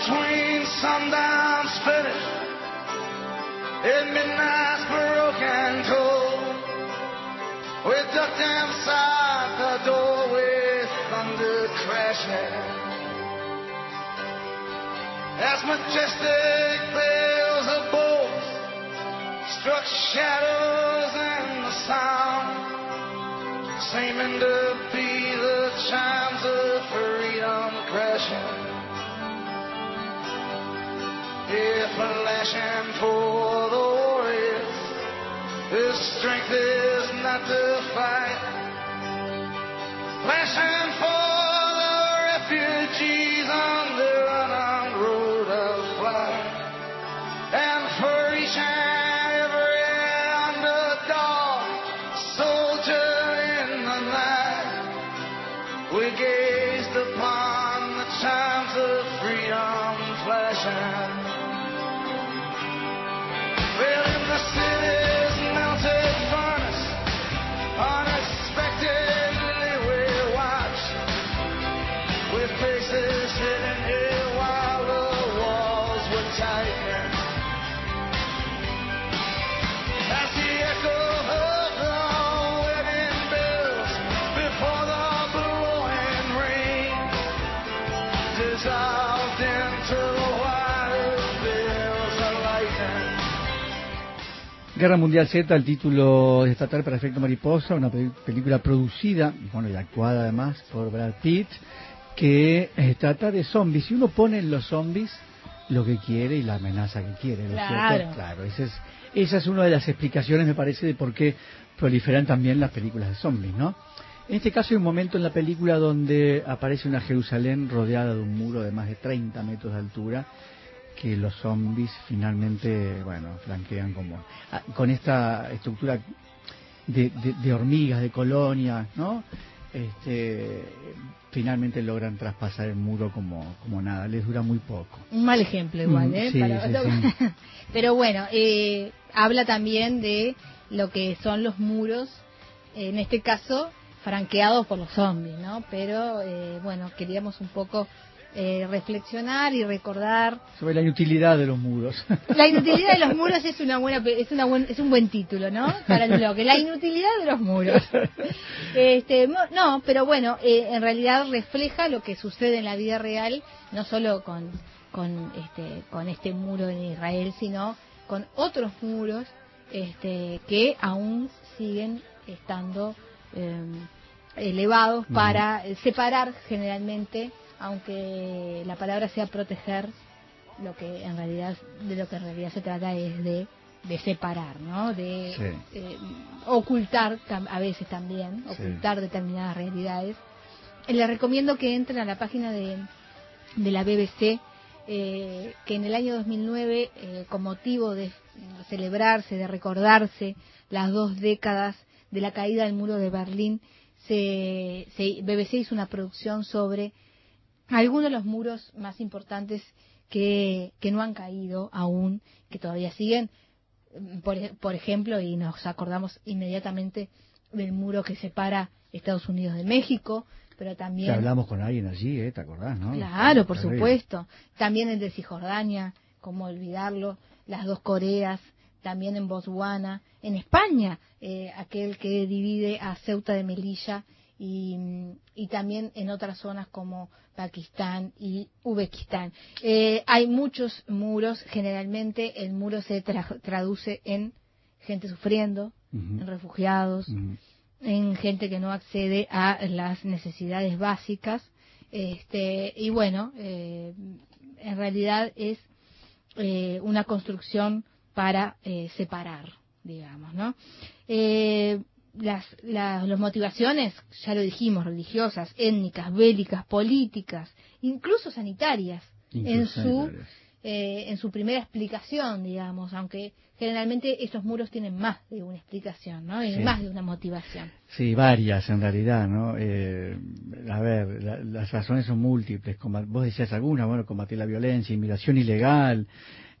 Between sundown's finish and midnight's broken cold. We ducked inside the doorway, thunder crashing. As majestic bells of bolts struck shadows in the sound, seeming to be the chimes of freedom crashing. If flashing for the warriors, his strength is not to fight. Flashing for Guerra Mundial Z, el título de esta tarde para Efecto Mariposa, una pe- película producida bueno, y actuada además por Brad Pitt, que eh, trata de zombies. Y uno pone en los zombies lo que quiere y la amenaza que quiere, ¿no es Claro. cierto? Claro, esa es, esa es una de las explicaciones, me parece, de por qué proliferan también las películas de zombies, ¿no? En este caso hay un momento en la película donde aparece una Jerusalén rodeada de un muro de más de 30 metros de altura que los zombies finalmente, bueno, flanquean como ah, con esta estructura de, de- de hormigas, de colonias, ¿no? Este, finalmente logran traspasar el muro como, como nada, les dura muy poco. Un mal ejemplo igual, Mm, ¿eh? sí, Para- sí, sí. (laughs) Pero bueno, eh, habla también de lo que son los muros, en este caso franqueados por los zombies, ¿no? Pero eh, bueno, queríamos un poco eh, reflexionar y recordar Sobre la inutilidad de los muros. (laughs) la inutilidad de los muros es una buena es una buen, es un buen título, ¿no? Para el bloque, la inutilidad de los muros. Este, no, pero bueno, eh, en realidad refleja lo que sucede en la vida real, no solo con con este con este muro en Israel, sino con otros muros este que aún siguen estando eh, elevados para separar generalmente, aunque la palabra sea proteger, lo que en realidad de lo que en realidad se trata es de, de separar, ¿no? De Sí. eh, ocultar a veces también, Sí. ocultar determinadas realidades. Eh, Les recomiendo que entren a la página de, de la BBC, eh, que en el año 2009, eh, con motivo de celebrarse, de recordarse las dos décadas de la caída del muro de Berlín, se, se- BBC hizo una producción sobre algunos de los muros más importantes que, que no han caído aún, que todavía siguen. Por, e- por ejemplo, y nos acordamos inmediatamente del muro que separa Estados Unidos de México, pero también... Que hablamos con alguien allí, ¿eh? ¿te acordás, no? Claro, por supuesto. También el de Cisjordania, cómo olvidarlo, las dos Coreas, también en Botswana, en España, eh, aquel que divide a Ceuta de Melilla y, y también en otras zonas como Pakistán y Uzbekistán. Eh, hay muchos muros, generalmente el muro se tra- traduce en gente sufriendo, en refugiados, en gente que no accede a las necesidades básicas. Este, y bueno, eh, en realidad es eh, una construcción para eh, separar, digamos, ¿no? Las, las, las motivaciones, ya lo dijimos, religiosas, étnicas, bélicas, políticas, incluso sanitarias, en su eh, en su primera explicación, digamos, aunque generalmente estos muros tienen más de una explicación, ¿no? Y Sí. más de una motivación. Sí, varias en realidad, ¿no? Eh, a ver, la- las razones son múltiples. Combat- vos decías alguna, bueno, combatir la violencia, inmigración ilegal,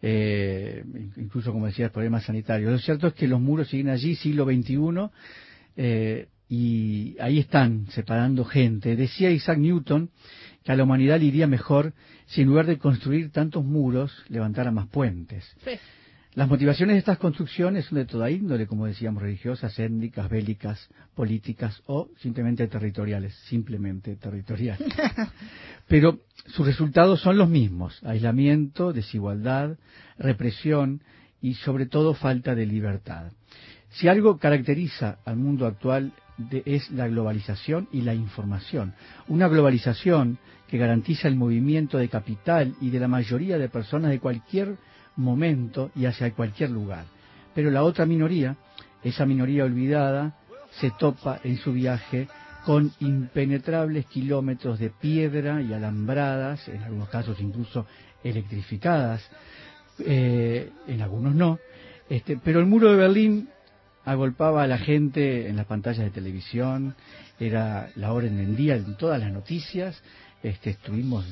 eh, incluso, como decías, problemas sanitarios. Lo cierto es que los muros siguen allí, siglo XXI, eh, y ahí están, separando gente. Decía Isaac Newton que a la humanidad le iría mejor si en lugar de construir tantos muros, levantara más puentes. Las motivaciones de estas construcciones son de toda índole, como decíamos, religiosas, étnicas, bélicas, políticas o simplemente territoriales, simplemente territoriales. (laughs) Pero sus resultados son los mismos, aislamiento, desigualdad, represión y sobre todo falta de libertad. Si algo caracteriza al mundo actual de- es la globalización y la información. Una globalización que garantiza el movimiento de capital y de la mayoría de personas de cualquier momento y hacia cualquier lugar. Pero la otra minoría, esa minoría olvidada, se topa en su viaje con impenetrables kilómetros de piedra y alambradas, en algunos casos incluso electrificadas, eh, en algunos no, este, pero el muro de Berlín agolpaba a la gente en las pantallas de televisión, era la orden del día en todas las noticias, este, estuvimos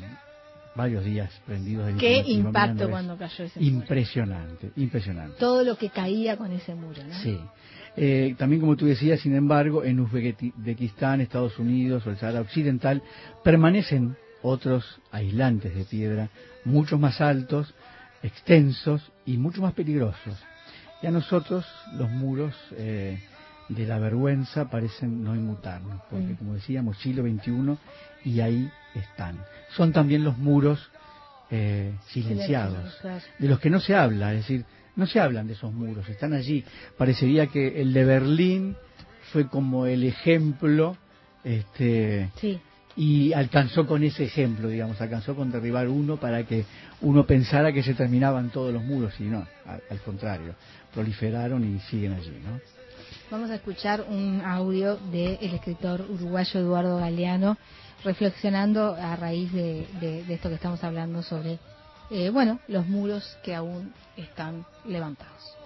varios días prendidos del Qué impacto cuando cayó ese muro. Impresionante, impresionante. Todo lo que caía con ese muro, ¿no? Sí. Eh, también, como tú decías, sin embargo, en Uzbekistán, Estados Unidos o el Sahara Occidental permanecen otros aislantes de piedra, mucho más altos, extensos y mucho más peligrosos. Y a nosotros los muros eh, de la vergüenza parecen no inmutarnos, porque Mm. como decíamos, siglo XXI y ahí están. Son también los muros eh, silenciados de los que no se habla, es decir, no se hablan de esos muros, están allí. Parecería que el de Berlín fue como el ejemplo, este, Sí. y alcanzó con ese ejemplo, digamos, alcanzó con derribar uno para que uno pensara que se terminaban todos los muros, y no, al, al contrario, proliferaron y siguen allí, ¿no? Vamos a escuchar un audio del escritor uruguayo Eduardo Galeano reflexionando a raíz de, de- esto que estamos hablando sobre, eh, bueno, los muros que aún están levantados.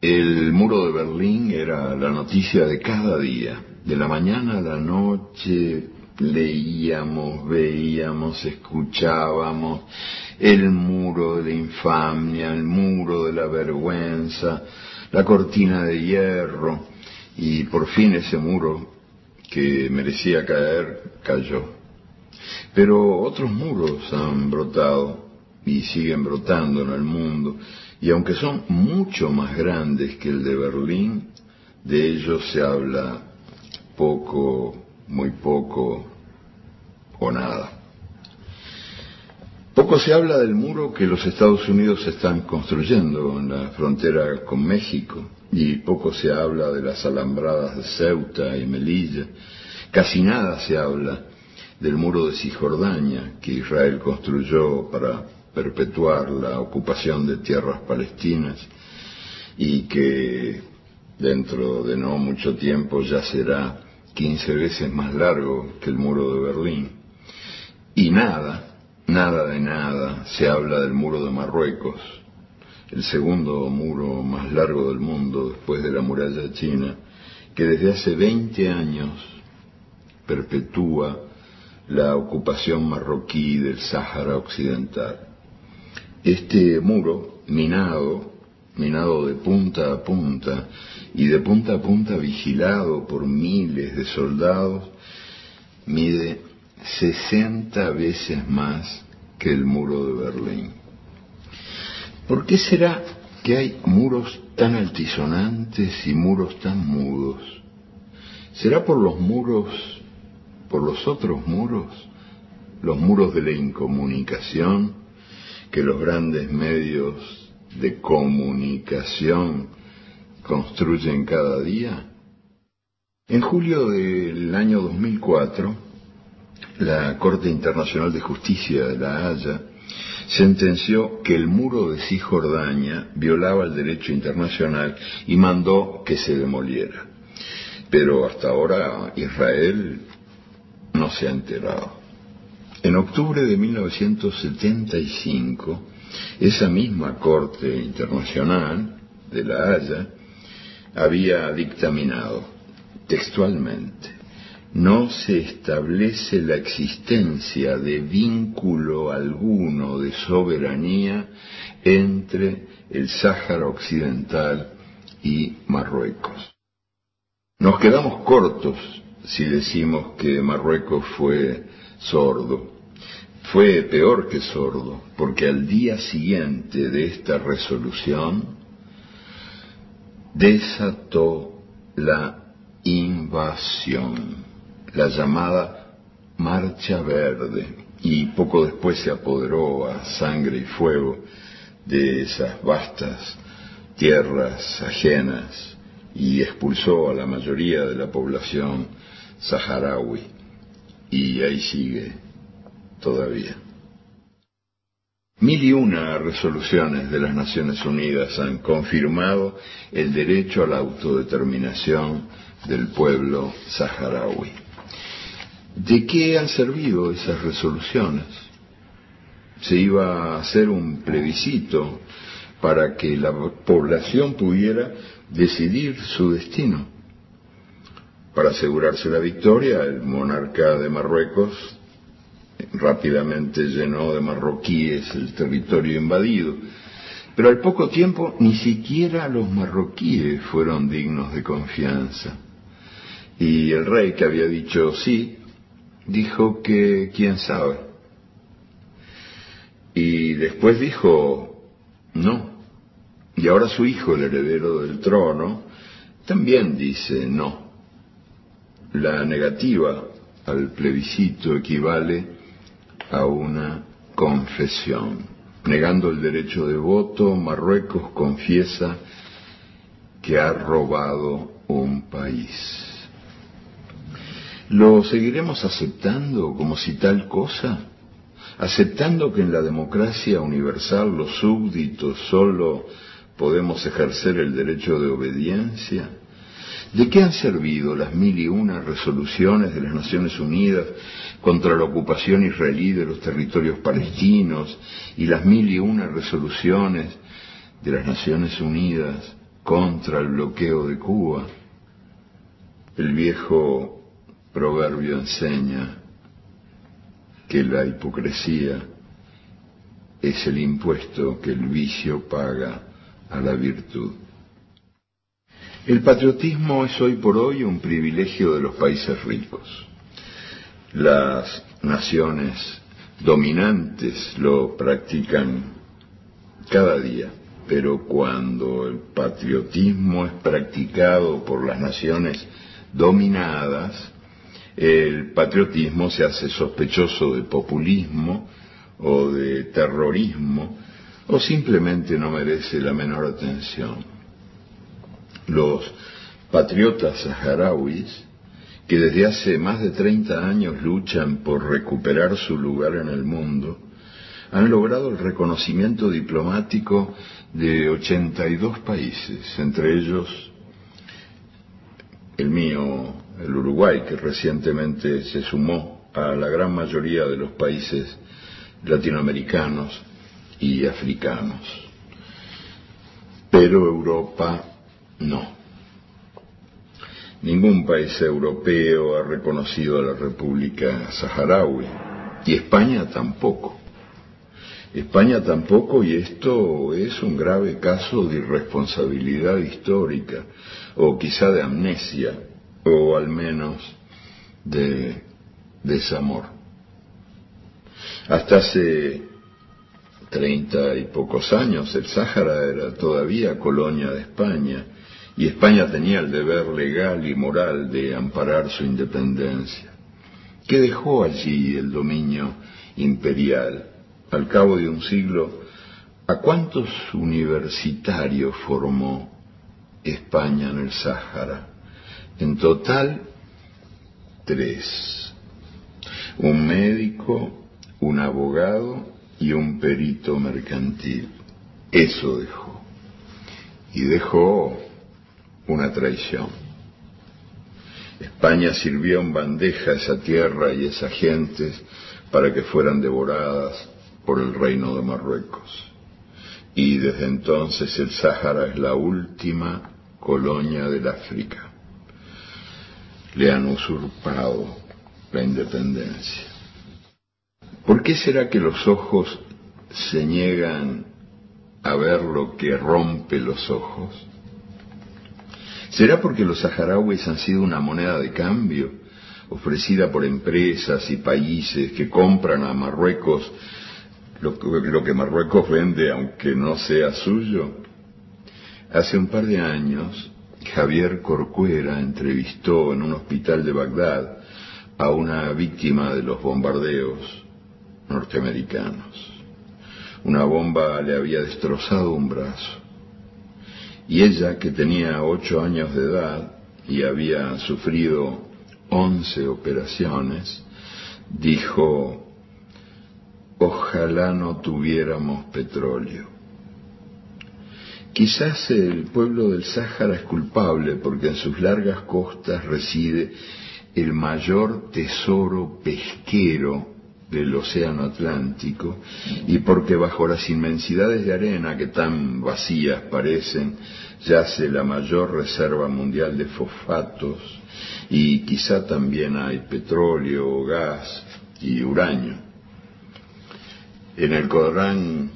El muro de Berlín era la noticia de cada día. De la mañana a la noche leíamos, veíamos, escuchábamos el muro de infamia, el muro de la vergüenza, la cortina de hierro y por fin ese muro que merecía caer cayó. Pero otros muros han brotado y siguen brotando en el mundo y aunque son mucho más grandes que el de Berlín, de ellos se habla poco, muy poco o nada. Poco se habla del muro que los Estados Unidos están construyendo en la frontera con México y poco se habla de las alambradas de Ceuta y Melilla. Casi nada se habla del muro de Cisjordania que Israel construyó para perpetuar la ocupación de tierras palestinas y que dentro de no mucho tiempo ya será 15 veces más largo que el muro de Berlín. Y nada, nada de nada se habla del muro de Marruecos, el segundo muro más largo del mundo después de la muralla china, que desde hace 20 años perpetúa la ocupación marroquí del Sáhara Occidental. Este muro, minado, minado de punta a punta y de punta a punta vigilado por miles de soldados, mide 60 veces más que el muro de Berlín. ¿Por qué será que hay muros tan altisonantes y muros tan mudos? ¿Será por los muros, por los otros muros, los muros de la incomunicación que los grandes medios de comunicación construyen cada día? En julio del año 2004, la Corte Internacional de Justicia de La Haya sentenció que el muro de Cisjordania violaba el derecho internacional y mandó que se demoliera. Pero hasta ahora Israel no se ha enterado. En octubre de 1975, esa misma Corte Internacional de La Haya había dictaminado textualmente no se establece la existencia de vínculo alguno de soberanía entre el Sáhara Occidental y Marruecos. Nos quedamos cortos si decimos que Marruecos fue sordo. Fue peor que sordo, porque al día siguiente de esta resolución desató la invasión la llamada Marcha Verde, y poco después se apoderó a sangre y fuego de esas vastas tierras ajenas y expulsó a la mayoría de la población saharaui. Y ahí sigue todavía. Mil y una resoluciones de las Naciones Unidas han confirmado el derecho a la autodeterminación del pueblo saharaui. ¿De qué han servido esas resoluciones? Se iba a hacer un plebiscito para que la población pudiera decidir su destino. Para asegurarse la victoria, el monarca de Marruecos rápidamente llenó de marroquíes el territorio invadido. Pero al poco tiempo ni siquiera los marroquíes fueron dignos de confianza. Y el rey que había dicho sí, dijo que quién sabe. Y después dijo no. Y ahora su hijo, el heredero del trono, también dice no. La negativa al plebiscito equivale a una confesión. Negando el derecho de voto, Marruecos confiesa que ha robado un país. ¿Lo seguiremos aceptando como si tal cosa? ¿Aceptando que en la democracia universal los súbditos solo podemos ejercer el derecho de obediencia? ¿De qué han servido las mil y una resoluciones de las Naciones Unidas contra la ocupación israelí de los territorios palestinos y las mil y una resoluciones de las Naciones Unidas contra el bloqueo de Cuba, el viejo proverbio enseña que la hipocresía es el impuesto que el vicio paga a la virtud. El patriotismo es hoy por hoy un privilegio de los países ricos. Las naciones dominantes lo practican cada día, pero cuando el patriotismo es practicado por las naciones dominadas, el patriotismo se hace sospechoso de populismo o de terrorismo o simplemente no merece la menor atención. Los patriotas saharauis, que desde hace más de 30 años luchan por recuperar su lugar en el mundo, han logrado el reconocimiento diplomático de 82 países, entre ellos el mío, el Uruguay, que recientemente se sumó a la gran mayoría de los países latinoamericanos y africanos. Pero Europa no. Ningún país europeo ha reconocido a la República Saharaui y España tampoco. España tampoco y esto es un grave caso de irresponsabilidad histórica o quizá de amnesia o al menos de desamor. Hasta hace treinta y pocos años el Sáhara era todavía colonia de España y España tenía el deber legal y moral de amparar su independencia. ¿Qué dejó allí el dominio imperial? Al cabo de un siglo, ¿a cuántos universitarios formó España en el Sáhara? En total, tres. Un médico, un abogado y un perito mercantil. Eso dejó. Y dejó una traición. España sirvió en bandeja esa tierra y esas gentes para que fueran devoradas por el reino de Marruecos. Y desde entonces el Sáhara es la última colonia del África. Le han usurpado la independencia. ¿Por qué será que los ojos se niegan a ver lo que rompe los ojos? ¿Será porque los saharauis han sido una moneda de cambio ofrecida por empresas y países que compran a Marruecos lo, lo que Marruecos vende aunque no sea suyo? Hace un par de años, Javier Corcuera entrevistó en un hospital de Bagdad a una víctima de los bombardeos norteamericanos. Una bomba le había destrozado un brazo. Y ella, que tenía ocho años de edad y había sufrido once operaciones, dijo, ojalá no tuviéramos petróleo. Quizás el pueblo del Sáhara es culpable porque en sus largas costas reside el mayor tesoro pesquero del Océano Atlántico y porque bajo las inmensidades de arena que tan vacías parecen yace la mayor reserva mundial de fosfatos y quizá también hay petróleo, gas y uranio. En el Corán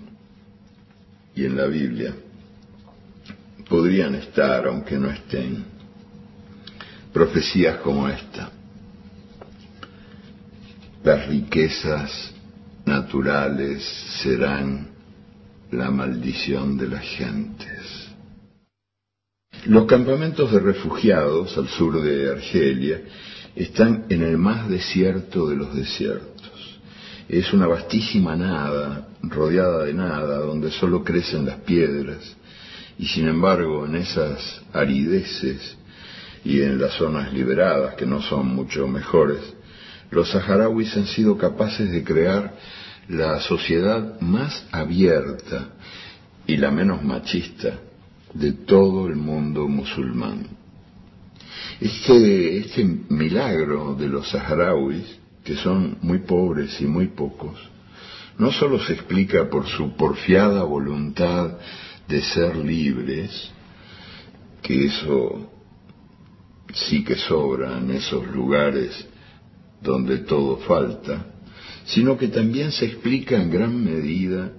y en la Biblia podrían estar, aunque no estén, profecías como esta las riquezas naturales serán la maldición de las gentes. Los campamentos de refugiados al sur de Argelia están en el más desierto de los desiertos. Es una vastísima nada, rodeada de nada, donde solo crecen las piedras, y sin embargo en esas arideces y en las zonas liberadas, que no son mucho mejores, los saharauis han sido capaces de crear la sociedad más abierta y la menos machista de todo el mundo musulmán. Este, este milagro de los saharauis, que son muy pobres y muy pocos, no solo se explica por su porfiada voluntad de ser libres, que eso sí que sobra en esos lugares donde todo falta, sino que también se explica en gran medida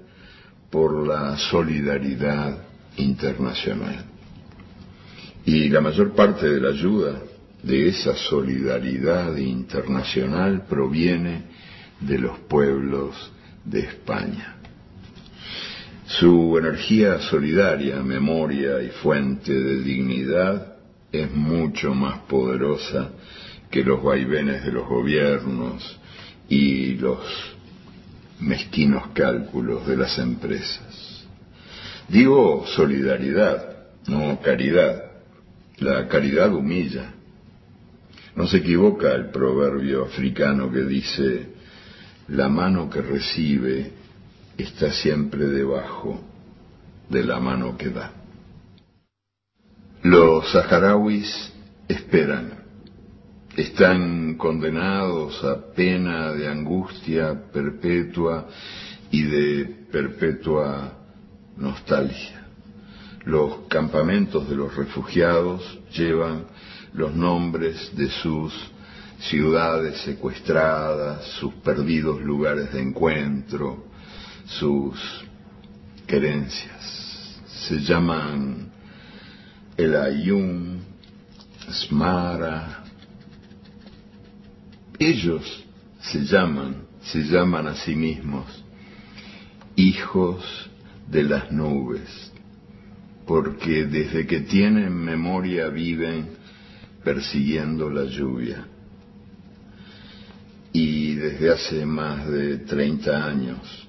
por la solidaridad internacional. Y la mayor parte de la ayuda de esa solidaridad internacional proviene de los pueblos de España. Su energía solidaria, memoria y fuente de dignidad es mucho más poderosa que los vaivenes de los gobiernos y los mezquinos cálculos de las empresas. Digo solidaridad, no caridad. La caridad humilla. No se equivoca el proverbio africano que dice, la mano que recibe está siempre debajo de la mano que da. Los saharauis esperan, están condenados a pena de angustia perpetua y de perpetua nostalgia. Los campamentos de los refugiados llevan los nombres de sus ciudades secuestradas, sus perdidos lugares de encuentro, sus querencias. Se llaman el Ayun, Smara. Ellos se llaman, se llaman a sí mismos hijos de las nubes, porque desde que tienen memoria viven persiguiendo la lluvia. Y desde hace más de 30 años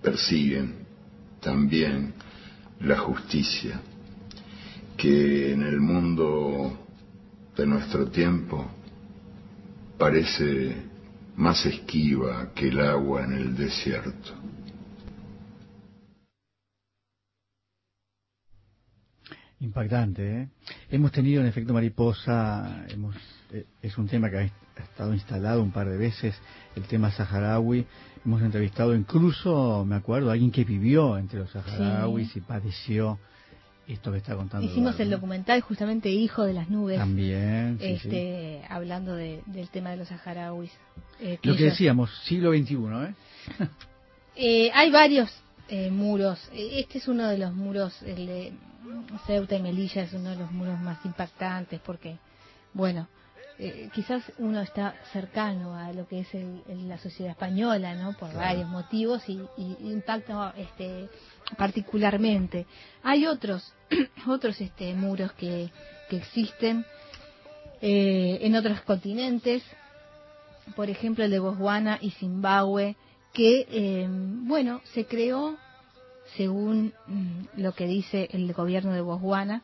persiguen también la justicia, que en el mundo de nuestro tiempo parece más esquiva que el agua en el desierto. Impactante, ¿eh? Hemos tenido en efecto mariposa, hemos, eh, es un tema que ha estado instalado un par de veces, el tema saharaui. Hemos entrevistado incluso, me acuerdo, a alguien que vivió entre los saharauis y padeció esto que está contando. Hicimos Eduardo, el documental justamente Hijo de las Nubes. También, sí, sí. este, hablando de- del tema de los saharauis. eh, Lo que ellos- decíamos, siglo XXI, ¿eh? (laughs) Eh, hay varios eh, muros. Eh, Este es uno de los muros, el de Ceuta y Melilla es uno de los muros más impactantes porque, bueno, eh, quizás uno está cercano a lo que es el- el- la sociedad española, ¿no? Por varios motivos y, y impacta este, particularmente. Hay otros, (clears throat) otros este, muros que, existen eh, en otros continentes, por ejemplo el de Botswana y Zimbabue, que, eh, bueno, se creó, según mm, lo que dice el gobierno de Botswana,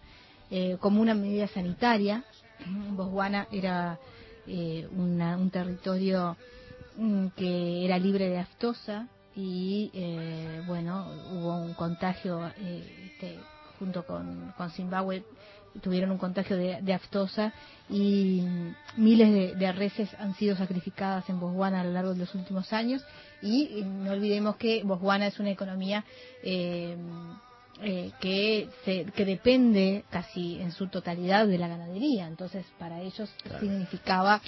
eh, como una medida sanitaria. (clears throat) Botswana era eh, una- un territorio mm, que era libre de aftosa y, eh, bueno, hubo un contagio este, junto con, con Zimbabue tuvieron un contagio de, de aftosa y miles de, de reses han sido sacrificadas en Botswana a lo largo de los últimos años. Y no olvidemos que Botswana es una economía eh, eh, que, se, que depende casi en su totalidad de la ganadería. Entonces para ellos significaba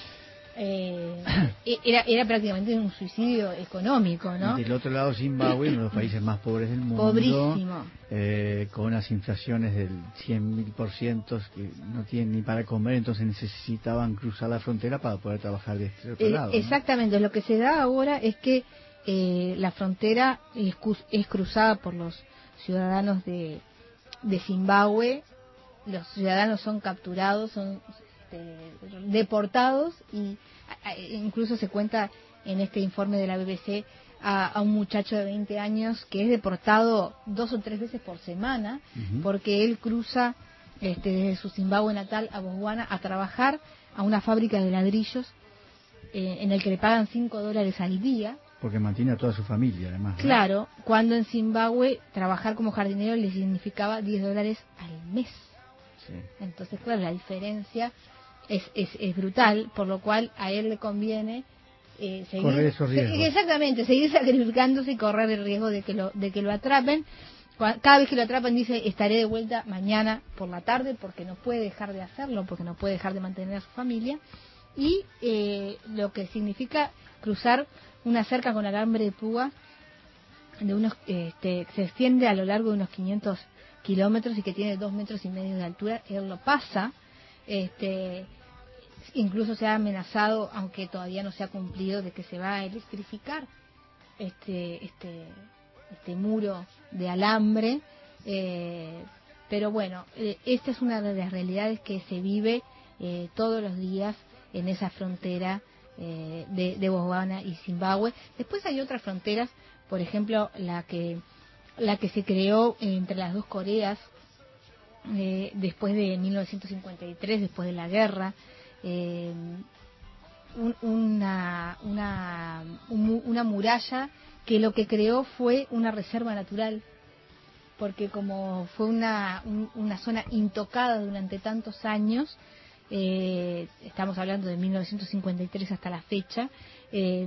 eh, (coughs) era, era prácticamente un suicidio económico ¿no? Y del otro lado, Zimbabue, uno de los países más pobres del mundo. Pobrísimo. eh, con unas inflaciones del 100.000% que no tienen ni para comer, entonces necesitaban cruzar la frontera para poder trabajar de este otro Eh, lado. ¿no? Exactamente, lo que se da ahora es que eh, la frontera es, es cruzada por los ciudadanos de, de Zimbabue, los ciudadanos son capturados, son este, deportados y a- incluso se cuenta en este informe de la BBC a, a un muchacho de 20 años que es deportado dos o tres veces por semana porque él cruza este, desde su Zimbabue natal a Botswana a trabajar a una fábrica de ladrillos eh, en el que le pagan 5 dólares al día. Porque mantiene a toda su familia, además. ¿no? Claro, cuando en Zimbabue trabajar como jardinero le significaba 10 dólares al mes. Sí. Entonces, claro, la diferencia es, es, es brutal, por lo cual a él le conviene eh, seguir, Correr esos riesgos. exactamente, seguir sacrificándose y correr el riesgo de que lo, de que lo atrapen. cada vez que lo atrapan dice estaré de vuelta mañana por la tarde porque no puede dejar de hacerlo, porque no puede dejar de mantener a su familia. Y eh, lo que significa cruzar una cerca con alambre de púa de unos este, se extiende a lo largo de unos 500 kilómetros y que tiene dos metros y medio de altura. Él lo pasa. Este, incluso se ha amenazado, aunque todavía no se ha cumplido, de que se va a electrificar este, este, este muro de alambre. eh, pero bueno, eh, esta es una de las realidades que se vive eh, todos los días en esa frontera eh, de, de Botswana y Zimbabue. Después hay otras fronteras, por ejemplo, la que la que se creó entre las dos Coreas eh, después de 1953, después de la guerra, eh, un- una, una, un una muralla que lo que creó fue una reserva natural, porque como fue una, un- una zona intocada durante tantos años, eh, estamos hablando de 1953 hasta la fecha, eh,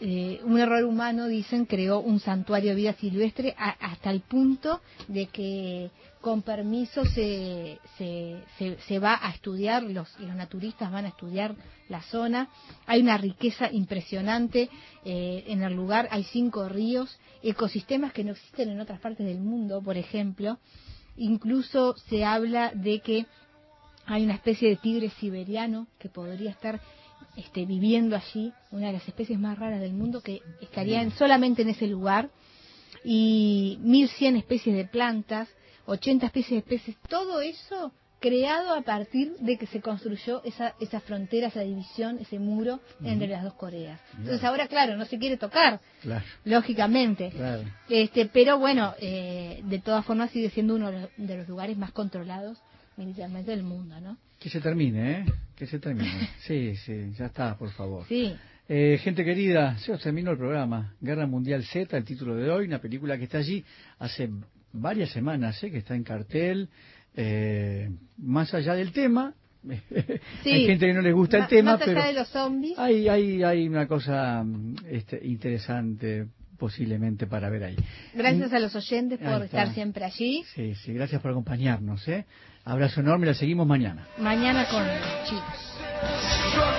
eh, un error humano, dicen, creó un santuario de vida silvestre a- hasta el punto de que con permiso se, se, se, va a estudiar, los, los naturistas van a estudiar la zona. Hay una riqueza impresionante eh, en el lugar, hay cinco ríos, ecosistemas que no existen en otras partes del mundo, por ejemplo. Incluso se habla de que hay una especie de tigre siberiano que podría estar este, viviendo allí, una de las especies más raras del mundo que estaría en- solamente en ese lugar, y 1100 especies de plantas, 80 especies de peces, todo eso creado a partir de que se construyó esa, esa frontera, esa división, ese muro entre las dos Coreas. Entonces ahora, claro, no se quiere tocar, Claro, lógicamente. claro. Este, pero bueno, eh, de todas formas sigue siendo uno de los- de los lugares más controlados militarmente del mundo, ¿no? Que se termine, ¿eh? Que se termine. (laughs) Sí, sí, ya está, por favor. Sí. Eh, gente querida, se os terminó el programa. Guerra Mundial Z, el título de hoy, una película que está allí hace varias semanas, ¿eh? que está en cartel. Eh, más allá del tema, (laughs) Sí. hay gente que no le gusta el Ma- tema, más allá pero de los zombies, hay, hay, hay una cosa mm, este, interesante posiblemente para ver ahí. gracias a los oyentes por estar siempre allí. Sí, sí, gracias por acompañarnos. ¿eh? Abrazo enorme, la seguimos mañana. Mañana con chicos.